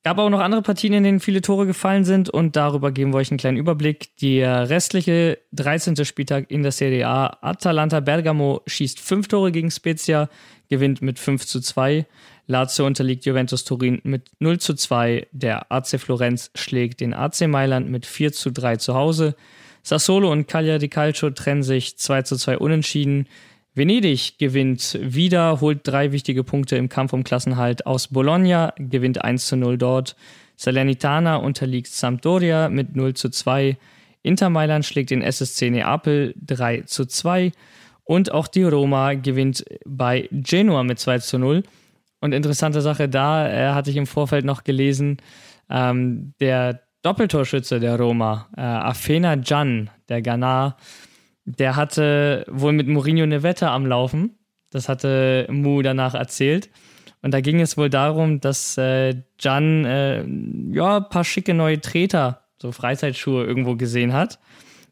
Gab auch noch andere Partien, in denen viele Tore gefallen sind und darüber geben wir euch einen kleinen Überblick. Der restliche 13. Spieltag in der Serie A. Atalanta Bergamo schießt fünf Tore gegen Spezia, gewinnt mit 5 zu 2. Lazio unterliegt Juventus Turin mit 0 zu 2. Der AC Florenz schlägt den AC Mailand mit 4 zu 3 zu Hause. Sassolo und Cagliari di Calcio trennen sich 2 zu 2 unentschieden. Venedig gewinnt wieder, holt drei wichtige Punkte im Kampf um Klassenhalt aus Bologna, gewinnt 1 zu 0 dort. Salernitana unterliegt Sampdoria mit 0 zu 2. Inter Mailand schlägt den SSC Neapel 3 zu 2. Und auch die Roma gewinnt bei Genua mit 2 zu 0. Und interessante Sache da, äh, hatte ich im Vorfeld noch gelesen, ähm, der Doppeltorschütze der Roma, äh, Afena Can, der Ghana, der hatte wohl mit Mourinho eine Wette am Laufen. Das hatte Mu danach erzählt. Und da ging es wohl darum, dass äh, Jan äh, ja, ein paar schicke neue Treter, so Freizeitschuhe irgendwo gesehen hat,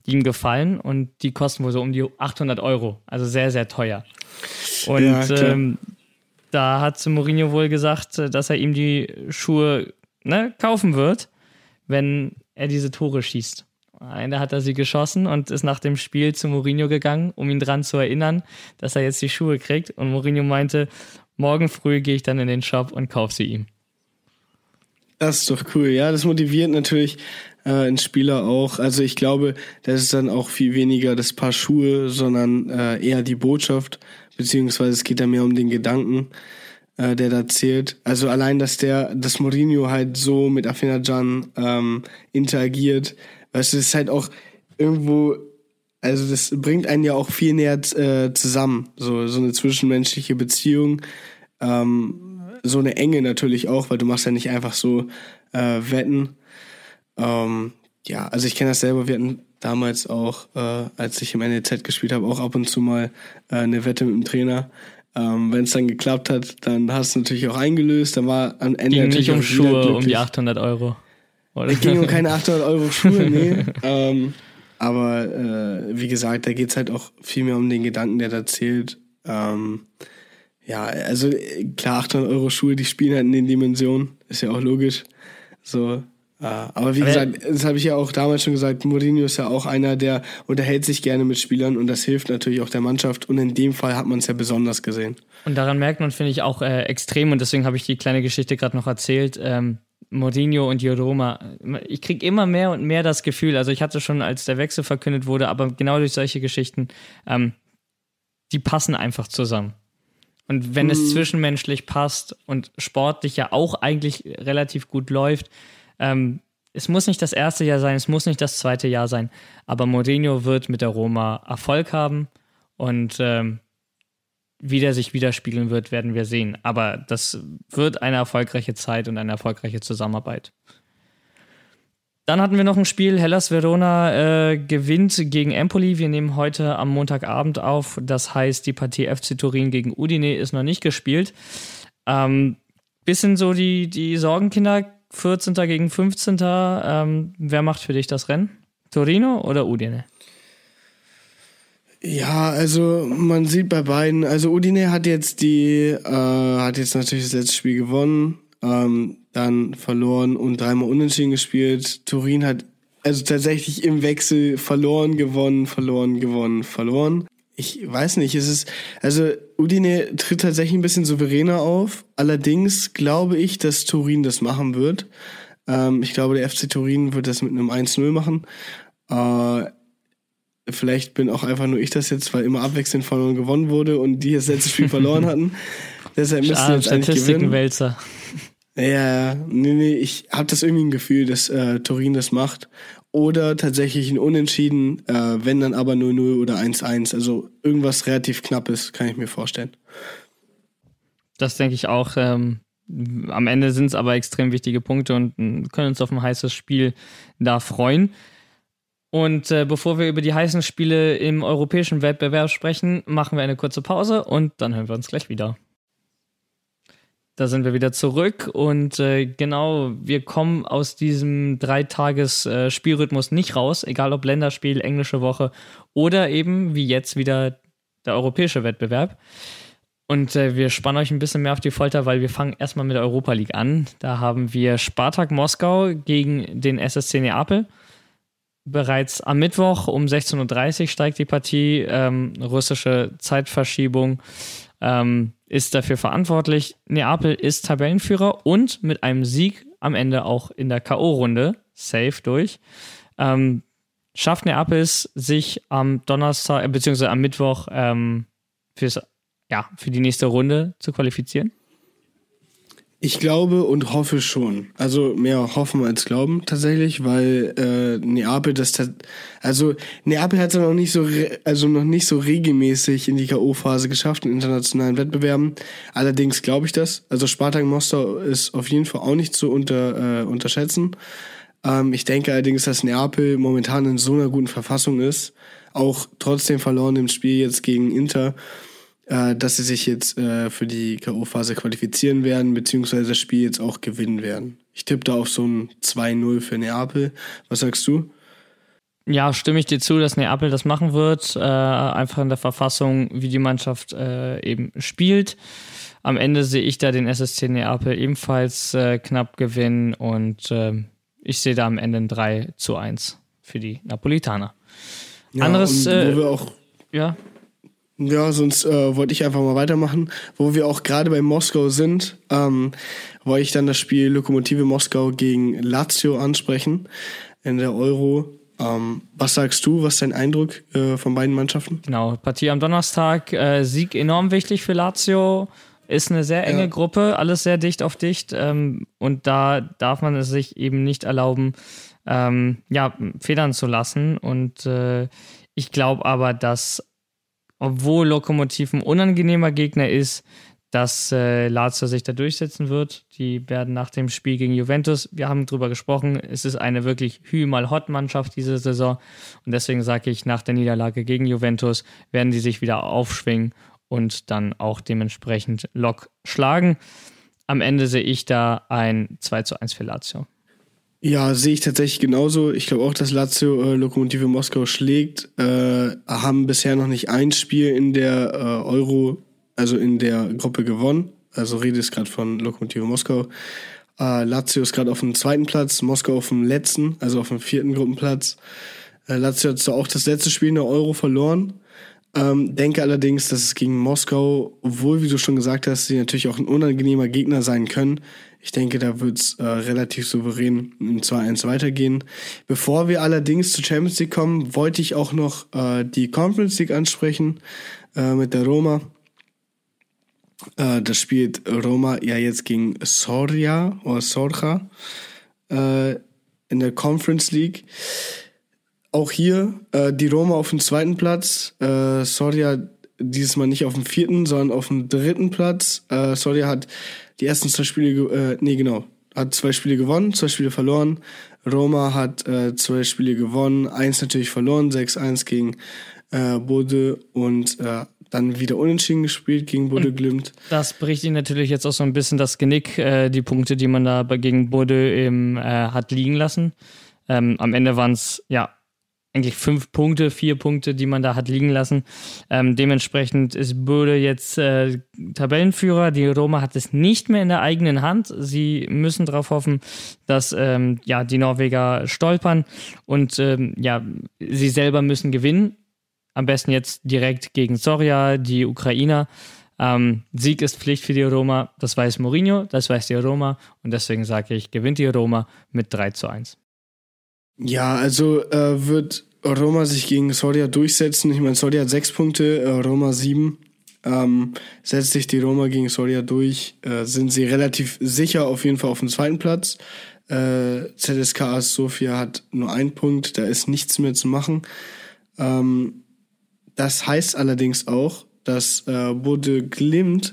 die ihm gefallen und die kosten wohl so um die 800 Euro. Also sehr, sehr teuer. Und ja, ähm, da hat Mourinho wohl gesagt, dass er ihm die Schuhe ne, kaufen wird, wenn er diese Tore schießt. Eine hat er sie geschossen und ist nach dem Spiel zu Mourinho gegangen, um ihn daran zu erinnern, dass er jetzt die Schuhe kriegt. Und Mourinho meinte, morgen früh gehe ich dann in den Shop und kaufe sie ihm. Das ist doch cool. Ja, das motiviert natürlich äh, einen Spieler auch. Also ich glaube, das ist dann auch viel weniger das Paar Schuhe, sondern äh, eher die Botschaft, beziehungsweise es geht da mehr um den Gedanken, äh, der da zählt. Also allein, dass der, dass Mourinho halt so mit Afenajan ähm, interagiert, weißt du, das ist halt auch irgendwo also das bringt einen ja auch viel näher äh, zusammen, so so eine zwischenmenschliche Beziehung, ähm, so eine Enge natürlich auch, weil du machst ja nicht einfach so äh, Wetten. Ähm, ja, also ich kenne das selber. Wir hatten damals auch, äh, als ich im NEZ gespielt habe, auch ab und zu mal äh, eine Wette mit dem Trainer. Ähm, Wenn es dann geklappt hat, dann hast du natürlich auch eingelöst. Dann war am Ende ging natürlich nicht um Schuhe, um die 800 Euro. Oder? Es ging um keine 800 Euro Schuhe, nee. ähm, aber äh, wie gesagt, da geht's halt auch viel mehr um den Gedanken, der da zählt. Ähm, ja, also klar, 800 Euro Schuhe, die spielen halt in den Dimensionen, ist ja auch logisch. So, äh, aber wie aber gesagt, das habe ich ja auch damals schon gesagt, Mourinho ist ja auch einer, der unterhält sich gerne mit Spielern und das hilft natürlich auch der Mannschaft und in dem Fall hat man es ja besonders gesehen. Und daran merkt man, finde ich, auch äh, extrem und deswegen habe ich die kleine Geschichte gerade noch erzählt. Ähm, Mourinho und Joroma. Ich kriege immer mehr und mehr das Gefühl, also ich hatte schon, als der Wechsel verkündet wurde, aber genau durch solche Geschichten, ähm, die passen einfach zusammen. Und wenn mhm. es zwischenmenschlich passt und sportlich ja auch eigentlich relativ gut läuft, ähm, es muss nicht das erste Jahr sein, es muss nicht das zweite Jahr sein, aber Mourinho wird mit der Roma Erfolg haben und ähm, wie der sich widerspiegeln wird, werden wir sehen. Aber das wird eine erfolgreiche Zeit und eine erfolgreiche Zusammenarbeit. Dann hatten wir noch ein Spiel. Hellas Verona äh, gewinnt gegen Empoli. Wir nehmen heute am Montagabend auf. Das heißt, die Partie FC Turin gegen Udine ist noch nicht gespielt. Ähm, bisschen so die, die Sorgenkinder. 14. gegen 15. Ähm, wer macht für dich das Rennen? Torino oder Udine? Ja, also man sieht bei beiden, also Udine hat jetzt die, äh, hat jetzt natürlich das letzte Spiel gewonnen, ähm, dann verloren und dreimal unentschieden gespielt. Turin hat also tatsächlich im Wechsel verloren, gewonnen, verloren, gewonnen, verloren. Ich weiß nicht, es ist, also Udine tritt tatsächlich ein bisschen souveräner auf. Allerdings glaube ich, dass Turin das machen wird. Ähm, ich glaube, der FC Turin wird das mit einem 1-0 machen. Äh, Vielleicht bin auch einfach nur ich das jetzt, weil immer abwechselnd verloren gewonnen wurde und die das letzte Spiel verloren hatten. Deshalb müssen jetzt eigentlich gewinnen. Wälzer. Ja, nee, nee, ich habe das irgendwie ein Gefühl, dass äh, Turin das macht. Oder tatsächlich ein Unentschieden, äh, wenn dann aber 0-0 oder 1-1. Also irgendwas relativ Knappes, kann ich mir vorstellen. Das denke ich auch. Ähm, am Ende sind es aber extrem wichtige Punkte und können uns auf ein heißes Spiel da freuen. Und äh, bevor wir über die heißen Spiele im europäischen Wettbewerb sprechen, machen wir eine kurze Pause und dann hören wir uns gleich wieder. Da sind wir wieder zurück und äh, genau, wir kommen aus diesem Dreitages-Spielrhythmus äh, nicht raus, egal ob Länderspiel, englische Woche oder eben wie jetzt wieder der europäische Wettbewerb. Und äh, wir spannen euch ein bisschen mehr auf die Folter, weil wir fangen erstmal mit der Europa League an. Da haben wir Spartak Moskau gegen den SSC Neapel bereits am Mittwoch um 16.30 Uhr steigt die Partie. Ähm, russische Zeitverschiebung ähm, ist dafür verantwortlich. Neapel ist Tabellenführer und mit einem Sieg am Ende auch in der K.O.-Runde safe durch. Ähm, schafft Neapel es, sich am Donnerstag, äh, beziehungsweise am Mittwoch ähm, fürs, ja, für die nächste Runde zu qualifizieren? Ich glaube und hoffe schon. Also mehr hoffen als glauben tatsächlich, weil äh, Neapel das also Neapel hat es noch nicht so also noch nicht so regelmäßig in die KO Phase geschafft in internationalen Wettbewerben. Allerdings glaube ich das. Also Spartak Moskau ist auf jeden Fall auch nicht zu unter, äh, unterschätzen. Ähm, ich denke allerdings, dass Neapel momentan in so einer guten Verfassung ist, auch trotzdem verloren im Spiel jetzt gegen Inter äh, dass sie sich jetzt äh, für die K.O.-Phase qualifizieren werden, beziehungsweise das Spiel jetzt auch gewinnen werden. Ich tippe da auf so ein 2-0 für Neapel. Was sagst du? Ja, stimme ich dir zu, dass Neapel das machen wird. Äh, einfach in der Verfassung, wie die Mannschaft äh, eben spielt. Am Ende sehe ich da den SSC Neapel ebenfalls äh, knapp gewinnen und äh, ich sehe da am Ende ein 3 zu 1 für die Napolitaner. Ja, Anderes. Wo äh, wir auch ja. Ja, sonst äh, wollte ich einfach mal weitermachen. Wo wir auch gerade bei Moskau sind, ähm, wollte ich dann das Spiel Lokomotive Moskau gegen Lazio ansprechen in der Euro. Ähm, was sagst du? Was ist dein Eindruck äh, von beiden Mannschaften? Genau, Partie am Donnerstag. Äh, Sieg enorm wichtig für Lazio. Ist eine sehr enge ja. Gruppe, alles sehr dicht auf dicht. Ähm, und da darf man es sich eben nicht erlauben, ähm, ja, federn zu lassen. Und äh, ich glaube aber, dass obwohl Lokomotiv ein unangenehmer Gegner ist, dass äh, Lazio sich da durchsetzen wird. Die werden nach dem Spiel gegen Juventus, wir haben drüber gesprochen, es ist eine wirklich Hü mal Hot Mannschaft diese Saison und deswegen sage ich, nach der Niederlage gegen Juventus werden die sich wieder aufschwingen und dann auch dementsprechend Lok schlagen. Am Ende sehe ich da ein 2 zu 1 für Lazio. Ja, sehe ich tatsächlich genauso. Ich glaube auch, dass Lazio äh, Lokomotive Moskau schlägt. Äh, haben bisher noch nicht ein Spiel in der äh, Euro, also in der Gruppe gewonnen. Also rede ich gerade von Lokomotive Moskau. Äh, Lazio ist gerade auf dem zweiten Platz, Moskau auf dem letzten, also auf dem vierten Gruppenplatz. Äh, Lazio hat zwar auch das letzte Spiel in der Euro verloren. Ähm, denke allerdings, dass es gegen Moskau, obwohl, wie du schon gesagt hast, sie natürlich auch ein unangenehmer Gegner sein können, ich denke, da wird's äh, relativ souverän im 2-1 weitergehen. Bevor wir allerdings zur Champions League kommen, wollte ich auch noch äh, die Conference League ansprechen äh, mit der Roma. Äh, das spielt Roma ja jetzt gegen Soria oder Sorja äh, in der Conference League. Auch hier äh, die Roma auf dem zweiten Platz, äh, Soria dieses Mal nicht auf dem vierten, sondern auf dem dritten Platz. Äh, Soria hat die ersten zwei Spiele, äh, nee, genau, hat zwei Spiele gewonnen, zwei Spiele verloren. Roma hat äh, zwei Spiele gewonnen, eins natürlich verloren, 6-1 gegen äh, Bode und äh, dann wieder unentschieden gespielt gegen Bode Glimt. Das bricht ihnen natürlich jetzt auch so ein bisschen das Genick, äh, die Punkte, die man da gegen Bode eben äh, hat liegen lassen. Ähm, am Ende waren es ja eigentlich fünf Punkte, vier Punkte, die man da hat liegen lassen. Ähm, dementsprechend ist Böde jetzt äh, Tabellenführer. Die Roma hat es nicht mehr in der eigenen Hand. Sie müssen darauf hoffen, dass ähm, ja, die Norweger stolpern und ähm, ja, sie selber müssen gewinnen. Am besten jetzt direkt gegen Soria, die Ukrainer. Ähm, Sieg ist Pflicht für die Roma. Das weiß Mourinho, das weiß die Roma. Und deswegen sage ich, gewinnt die Roma mit 3 zu 1. Ja, also äh, wird Roma sich gegen Soria durchsetzen. Ich meine, Soria hat sechs Punkte, äh, Roma sieben. Ähm, setzt sich die Roma gegen Soria durch, äh, sind sie relativ sicher auf jeden Fall auf dem zweiten Platz. Äh, ZSKA Sofia hat nur einen Punkt, da ist nichts mehr zu machen. Ähm, das heißt allerdings auch, dass äh, Bode Glimt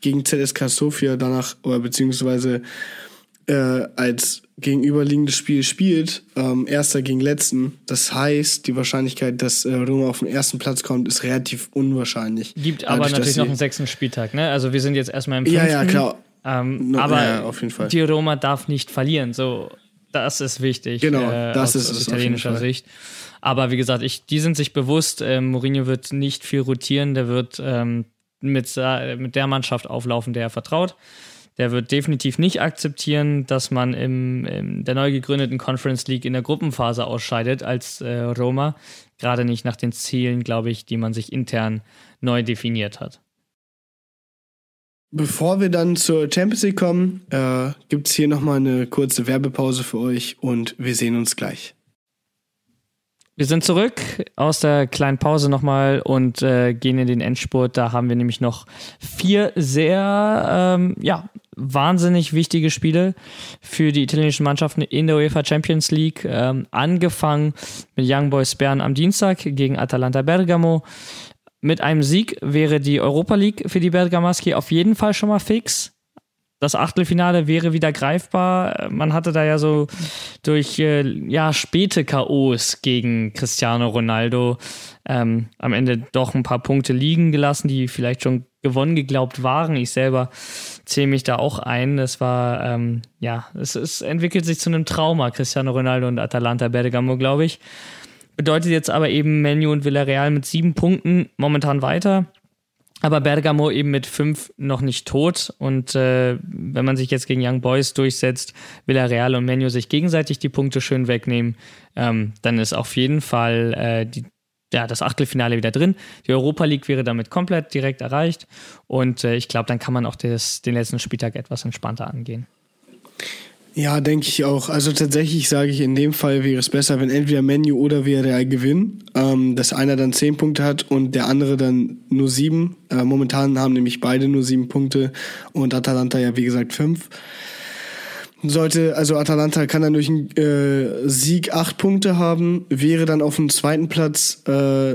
gegen ZSK Sofia danach, oder beziehungsweise äh, als gegenüberliegendes Spiel spielt, ähm, erster gegen letzten. Das heißt, die Wahrscheinlichkeit, dass äh, Roma auf den ersten Platz kommt, ist relativ unwahrscheinlich. Gibt aber Dadurch, natürlich noch einen sechsten Spieltag, ne? Also wir sind jetzt erstmal im fünften. Ja, ja, klar. Ähm, no, aber ja, auf jeden Fall. die Roma darf nicht verlieren. So, das ist wichtig. Genau, äh, das aus, ist aus italienischer Sicht. Aber wie gesagt, ich, die sind sich bewusst, äh, Mourinho wird nicht viel rotieren, der wird ähm, mit, mit der Mannschaft auflaufen, der er vertraut der wird definitiv nicht akzeptieren, dass man im, in der neu gegründeten Conference League in der Gruppenphase ausscheidet als äh, Roma. Gerade nicht nach den Zielen, glaube ich, die man sich intern neu definiert hat. Bevor wir dann zur Champions League kommen, äh, gibt es hier nochmal eine kurze Werbepause für euch und wir sehen uns gleich. Wir sind zurück aus der kleinen Pause nochmal und äh, gehen in den Endspurt. Da haben wir nämlich noch vier sehr, ähm, ja, wahnsinnig wichtige Spiele für die italienischen Mannschaften in der UEFA Champions League. Ähm, angefangen mit Young Boys Bern am Dienstag gegen Atalanta Bergamo. Mit einem Sieg wäre die Europa League für die Bergamaschi auf jeden Fall schon mal fix das Achtelfinale wäre wieder greifbar. Man hatte da ja so durch äh, ja, späte K.O.s gegen Cristiano Ronaldo ähm, am Ende doch ein paar Punkte liegen gelassen, die vielleicht schon gewonnen geglaubt waren. Ich selber zähle mich da auch ein. Es war, ähm, ja, es, es entwickelt sich zu einem Trauma, Cristiano Ronaldo und Atalanta Bergamo, glaube ich. Bedeutet jetzt aber eben Menu und Villarreal mit sieben Punkten momentan weiter. Aber Bergamo eben mit fünf noch nicht tot. Und äh, wenn man sich jetzt gegen Young Boys durchsetzt, will er Real und Menu sich gegenseitig die Punkte schön wegnehmen, ähm, dann ist auf jeden Fall äh, die ja, das Achtelfinale wieder drin. Die Europa League wäre damit komplett direkt erreicht. Und äh, ich glaube, dann kann man auch das, den letzten Spieltag etwas entspannter angehen. Ja, denke ich auch. Also tatsächlich sage ich, in dem Fall wäre es besser, wenn entweder Menu oder Villarreal gewinnen, ähm, dass einer dann zehn Punkte hat und der andere dann nur sieben. Äh, momentan haben nämlich beide nur sieben Punkte und Atalanta ja wie gesagt fünf. Sollte, also Atalanta kann dann durch einen äh, Sieg acht Punkte haben, wäre dann auf dem zweiten Platz äh,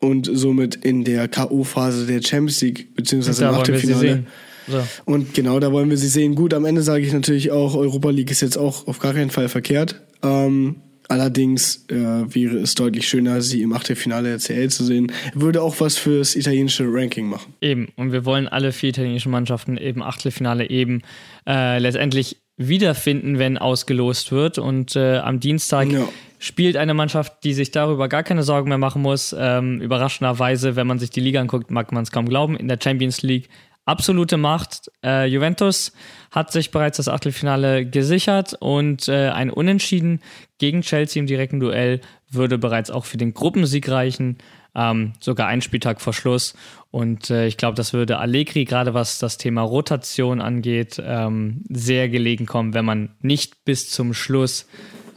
und somit in der K.O.-Phase der Champions League, beziehungsweise im Achtelfinale. So. Und genau da wollen wir sie sehen. Gut, am Ende sage ich natürlich auch, Europa League ist jetzt auch auf gar keinen Fall verkehrt. Ähm, allerdings äh, wäre es deutlich schöner, sie im Achtelfinale der CL zu sehen. Würde auch was fürs italienische Ranking machen. Eben. Und wir wollen alle vier italienischen Mannschaften eben Achtelfinale eben äh, letztendlich wiederfinden, wenn ausgelost wird. Und äh, am Dienstag ja. spielt eine Mannschaft, die sich darüber gar keine Sorgen mehr machen muss. Ähm, überraschenderweise, wenn man sich die Liga anguckt, mag man es kaum glauben. In der Champions League absolute Macht. Äh, Juventus hat sich bereits das Achtelfinale gesichert und äh, ein Unentschieden gegen Chelsea im direkten Duell würde bereits auch für den Gruppensieg reichen. Ähm, sogar ein Spieltag vor Schluss. Und äh, ich glaube, das würde Allegri, gerade was das Thema Rotation angeht, ähm, sehr gelegen kommen, wenn man nicht bis zum Schluss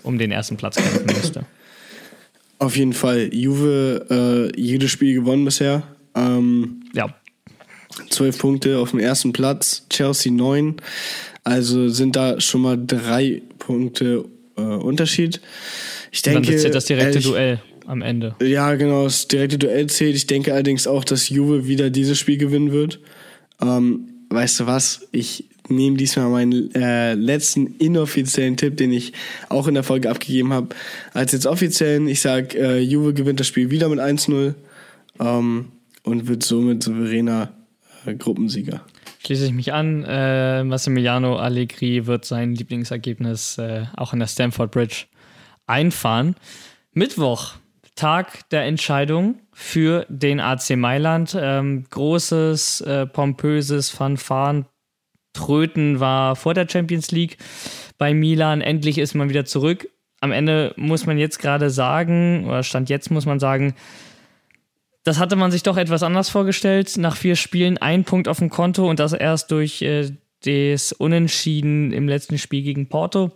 um den ersten Platz kämpfen müsste. Auf jeden Fall. Juve äh, jedes Spiel gewonnen bisher. Ähm, ja. Zwölf Punkte auf dem ersten Platz, Chelsea neun. Also sind da schon mal drei Punkte äh, Unterschied. Ich denke, dann ist das direkte ehrlich, Duell am Ende. Ja, genau, das direkte Duell zählt. Ich denke allerdings auch, dass Juve wieder dieses Spiel gewinnen wird. Ähm, weißt du was? Ich nehme diesmal meinen äh, letzten inoffiziellen Tipp, den ich auch in der Folge abgegeben habe, als jetzt offiziellen. Ich sage, äh, Juve gewinnt das Spiel wieder mit 1-0 ähm, und wird somit souveräner äh, Gruppensieger. Schließe ich mich an. Äh, Massimiliano Allegri wird sein Lieblingsergebnis äh, auch in der Stamford Bridge einfahren. Mittwoch, Tag der Entscheidung für den AC Mailand. Ähm, großes, äh, pompöses Fanfaren. Tröten war vor der Champions League bei Milan. Endlich ist man wieder zurück. Am Ende muss man jetzt gerade sagen, oder Stand jetzt muss man sagen, das hatte man sich doch etwas anders vorgestellt. Nach vier Spielen ein Punkt auf dem Konto und das erst durch äh, das Unentschieden im letzten Spiel gegen Porto.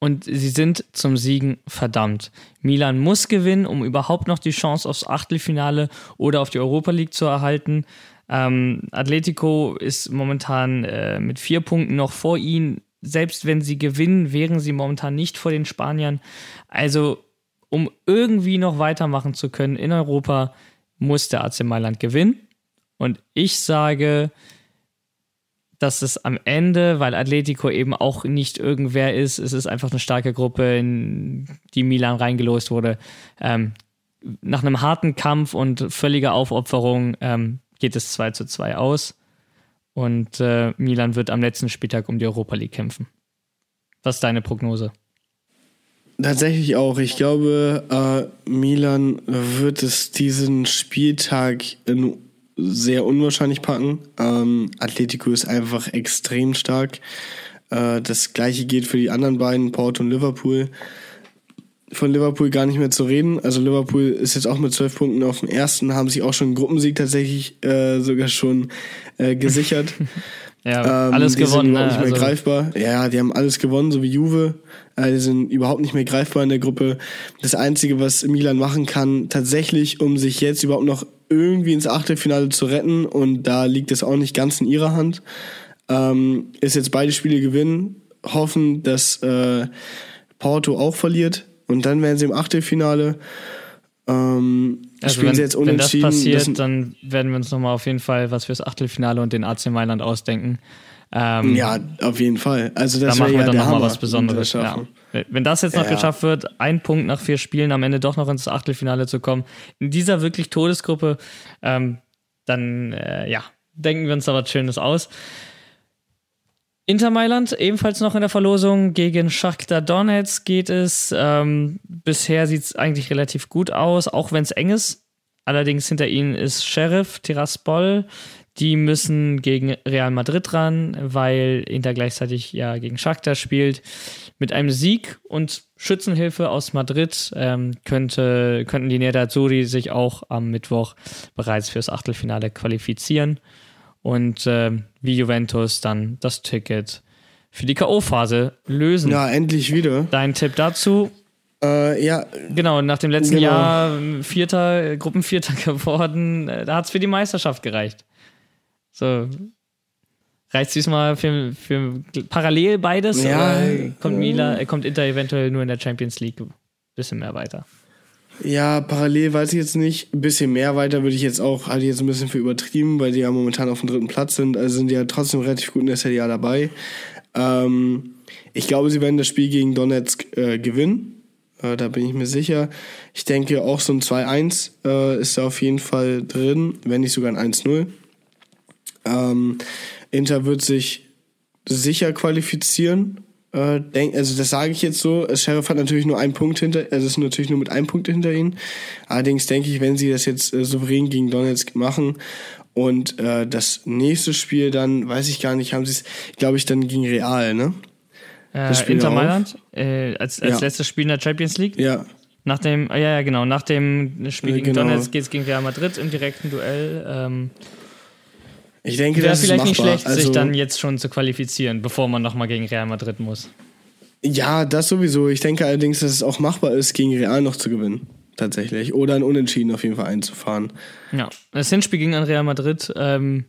Und sie sind zum Siegen verdammt. Milan muss gewinnen, um überhaupt noch die Chance aufs Achtelfinale oder auf die Europa League zu erhalten. Ähm, Atletico ist momentan äh, mit vier Punkten noch vor ihnen. Selbst wenn sie gewinnen, wären sie momentan nicht vor den Spaniern. Also um irgendwie noch weitermachen zu können in Europa, muss der AC Mailand gewinnen. Und ich sage, dass es am Ende, weil Atletico eben auch nicht irgendwer ist, es ist einfach eine starke Gruppe, in die Milan reingelost wurde. Ähm, nach einem harten Kampf und völliger Aufopferung ähm, geht es 2 zu 2 aus. Und äh, Milan wird am letzten Spieltag um die Europa League kämpfen. Was ist deine Prognose? Tatsächlich auch. Ich glaube, äh, Milan wird es diesen Spieltag sehr unwahrscheinlich packen. Ähm, Atletico ist einfach extrem stark. Äh, das gleiche geht für die anderen beiden, Porto und Liverpool. Von Liverpool gar nicht mehr zu reden. Also Liverpool ist jetzt auch mit zwölf Punkten auf dem ersten, haben sich auch schon einen Gruppensieg tatsächlich äh, sogar schon äh, gesichert. Ja, ähm, alles gewonnen. Sind überhaupt nicht mehr also greifbar. Ja, die haben alles gewonnen, so wie Juve. Äh, die sind überhaupt nicht mehr greifbar in der Gruppe. Das Einzige, was Milan machen kann, tatsächlich, um sich jetzt überhaupt noch irgendwie ins Achtelfinale zu retten, und da liegt es auch nicht ganz in ihrer Hand, ähm, ist jetzt beide Spiele gewinnen, hoffen, dass äh, Porto auch verliert und dann wären sie im Achtelfinale. Ähm, also spielen wenn, sie jetzt unentschieden. Wenn das passiert, das dann werden wir uns nochmal auf jeden Fall was fürs Achtelfinale und den AC Mailand ausdenken. Ähm, ja, auf jeden Fall. Also das da machen wir ja dann nochmal was Besonderes. Ja. Wenn das jetzt noch ja. geschafft wird, ein Punkt nach vier Spielen am Ende doch noch ins Achtelfinale zu kommen, in dieser wirklich Todesgruppe, ähm, dann äh, ja, denken wir uns da was Schönes aus. Inter Mailand ebenfalls noch in der Verlosung gegen Shakhtar Donetsk geht es. Ähm, bisher sieht es eigentlich relativ gut aus, auch wenn es eng ist. Allerdings hinter ihnen ist Sheriff Tiraspol. Die müssen gegen Real Madrid ran, weil Inter gleichzeitig ja gegen Shakhtar spielt. Mit einem Sieg und Schützenhilfe aus Madrid ähm, könnte, könnten die Nerazzurri sich auch am Mittwoch bereits fürs Achtelfinale qualifizieren und äh, wie Juventus dann das Ticket für die K.O.-Phase lösen. Ja, endlich wieder. Dein Tipp dazu? Äh, ja. Genau, nach dem letzten genau. Jahr Vierter, Gruppenvierter geworden, äh, da hat es für die Meisterschaft gereicht. So, Reicht es diesmal für, für parallel beides? Ja. Oder kommt, Mila, äh, kommt Inter eventuell nur in der Champions League ein bisschen mehr weiter? Ja, parallel weiß ich jetzt nicht. Ein bisschen mehr weiter würde ich jetzt auch, halte ich jetzt ein bisschen für übertrieben, weil die ja momentan auf dem dritten Platz sind. Also sind die ja trotzdem relativ gut in der Serie A dabei. Ähm, ich glaube, sie werden das Spiel gegen Donetsk äh, gewinnen. Äh, da bin ich mir sicher. Ich denke, auch so ein 2-1 äh, ist da auf jeden Fall drin, wenn nicht sogar ein 1-0. Ähm, Inter wird sich sicher qualifizieren. Äh, denk, also das sage ich jetzt so. Sheriff hat natürlich nur einen Punkt hinter, also ist natürlich nur mit einem Punkt hinter ihnen. Allerdings denke ich, wenn sie das jetzt äh, souverän gegen Donetsk machen und äh, das nächste Spiel dann, weiß ich gar nicht, haben sie es, glaube ich, dann gegen Real, ne? Äh, Inter Mailand äh, als, als ja. letztes Spiel in der Champions League. Ja. Nach dem, ja, ja, genau, nach dem Spiel gegen genau. Donetsk geht es gegen Real Madrid im direkten Duell. Ähm, ich denke, Wäre das vielleicht ist nicht schlecht, also, sich dann jetzt schon zu qualifizieren, bevor man nochmal gegen Real Madrid muss. Ja, das sowieso. Ich denke allerdings, dass es auch machbar ist, gegen Real noch zu gewinnen. Tatsächlich. Oder ein Unentschieden auf jeden Fall einzufahren. Ja, das Hinspiel gegen Real Madrid. Ähm,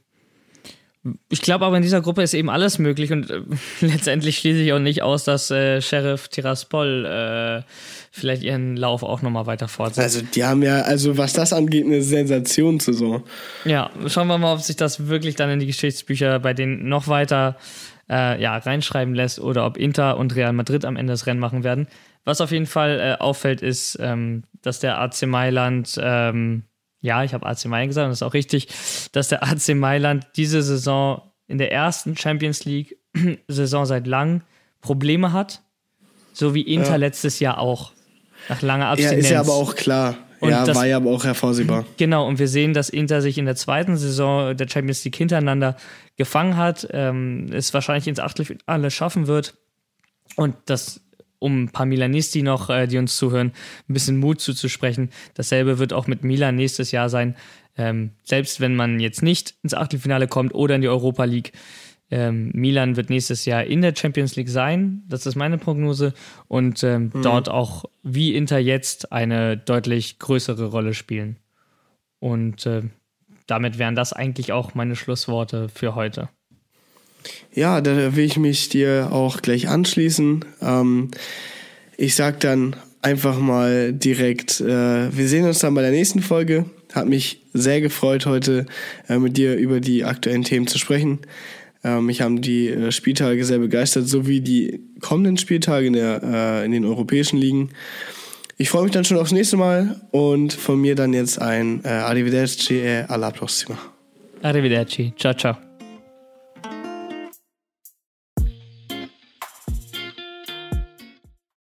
ich glaube aber in dieser Gruppe ist eben alles möglich und äh, letztendlich schließe ich auch nicht aus, dass äh, Sheriff Tiraspol äh, vielleicht ihren Lauf auch nochmal weiter fortsetzt. Also die haben ja, also was das angeht, eine Sensationssaison. Ja, schauen wir mal, ob sich das wirklich dann in die Geschichtsbücher bei denen noch weiter äh, ja, reinschreiben lässt oder ob Inter und Real Madrid am Ende das Rennen machen werden. Was auf jeden Fall äh, auffällt, ist, ähm, dass der AC Mailand ähm, ja, ich habe AC Mailand gesagt, und das ist auch richtig, dass der AC Mailand diese Saison in der ersten Champions League Saison seit langem Probleme hat, so wie Inter ja. letztes Jahr auch. Nach langer Abstinenz. Ja, ist ja aber auch klar. Und ja, das, war ja aber auch hervorsehbar. Genau, und wir sehen, dass Inter sich in der zweiten Saison der Champions League hintereinander gefangen hat, ähm, es wahrscheinlich ins Achtelfinale schaffen wird. Und das um ein paar Milanisti noch, äh, die uns zuhören, ein bisschen Mut zuzusprechen. Dasselbe wird auch mit Milan nächstes Jahr sein. Ähm, selbst wenn man jetzt nicht ins Achtelfinale kommt oder in die Europa League, ähm, Milan wird nächstes Jahr in der Champions League sein. Das ist meine Prognose. Und ähm, mhm. dort auch wie Inter jetzt eine deutlich größere Rolle spielen. Und äh, damit wären das eigentlich auch meine Schlussworte für heute. Ja, da will ich mich dir auch gleich anschließen. Ähm, ich sag dann einfach mal direkt, äh, wir sehen uns dann bei der nächsten Folge. Hat mich sehr gefreut, heute äh, mit dir über die aktuellen Themen zu sprechen. Äh, mich haben die äh, Spieltage sehr begeistert, sowie die kommenden Spieltage in, der, äh, in den europäischen Ligen. Ich freue mich dann schon aufs nächste Mal und von mir dann jetzt ein äh, Arrivederci e alla prossima. Arrivederci. Ciao, ciao.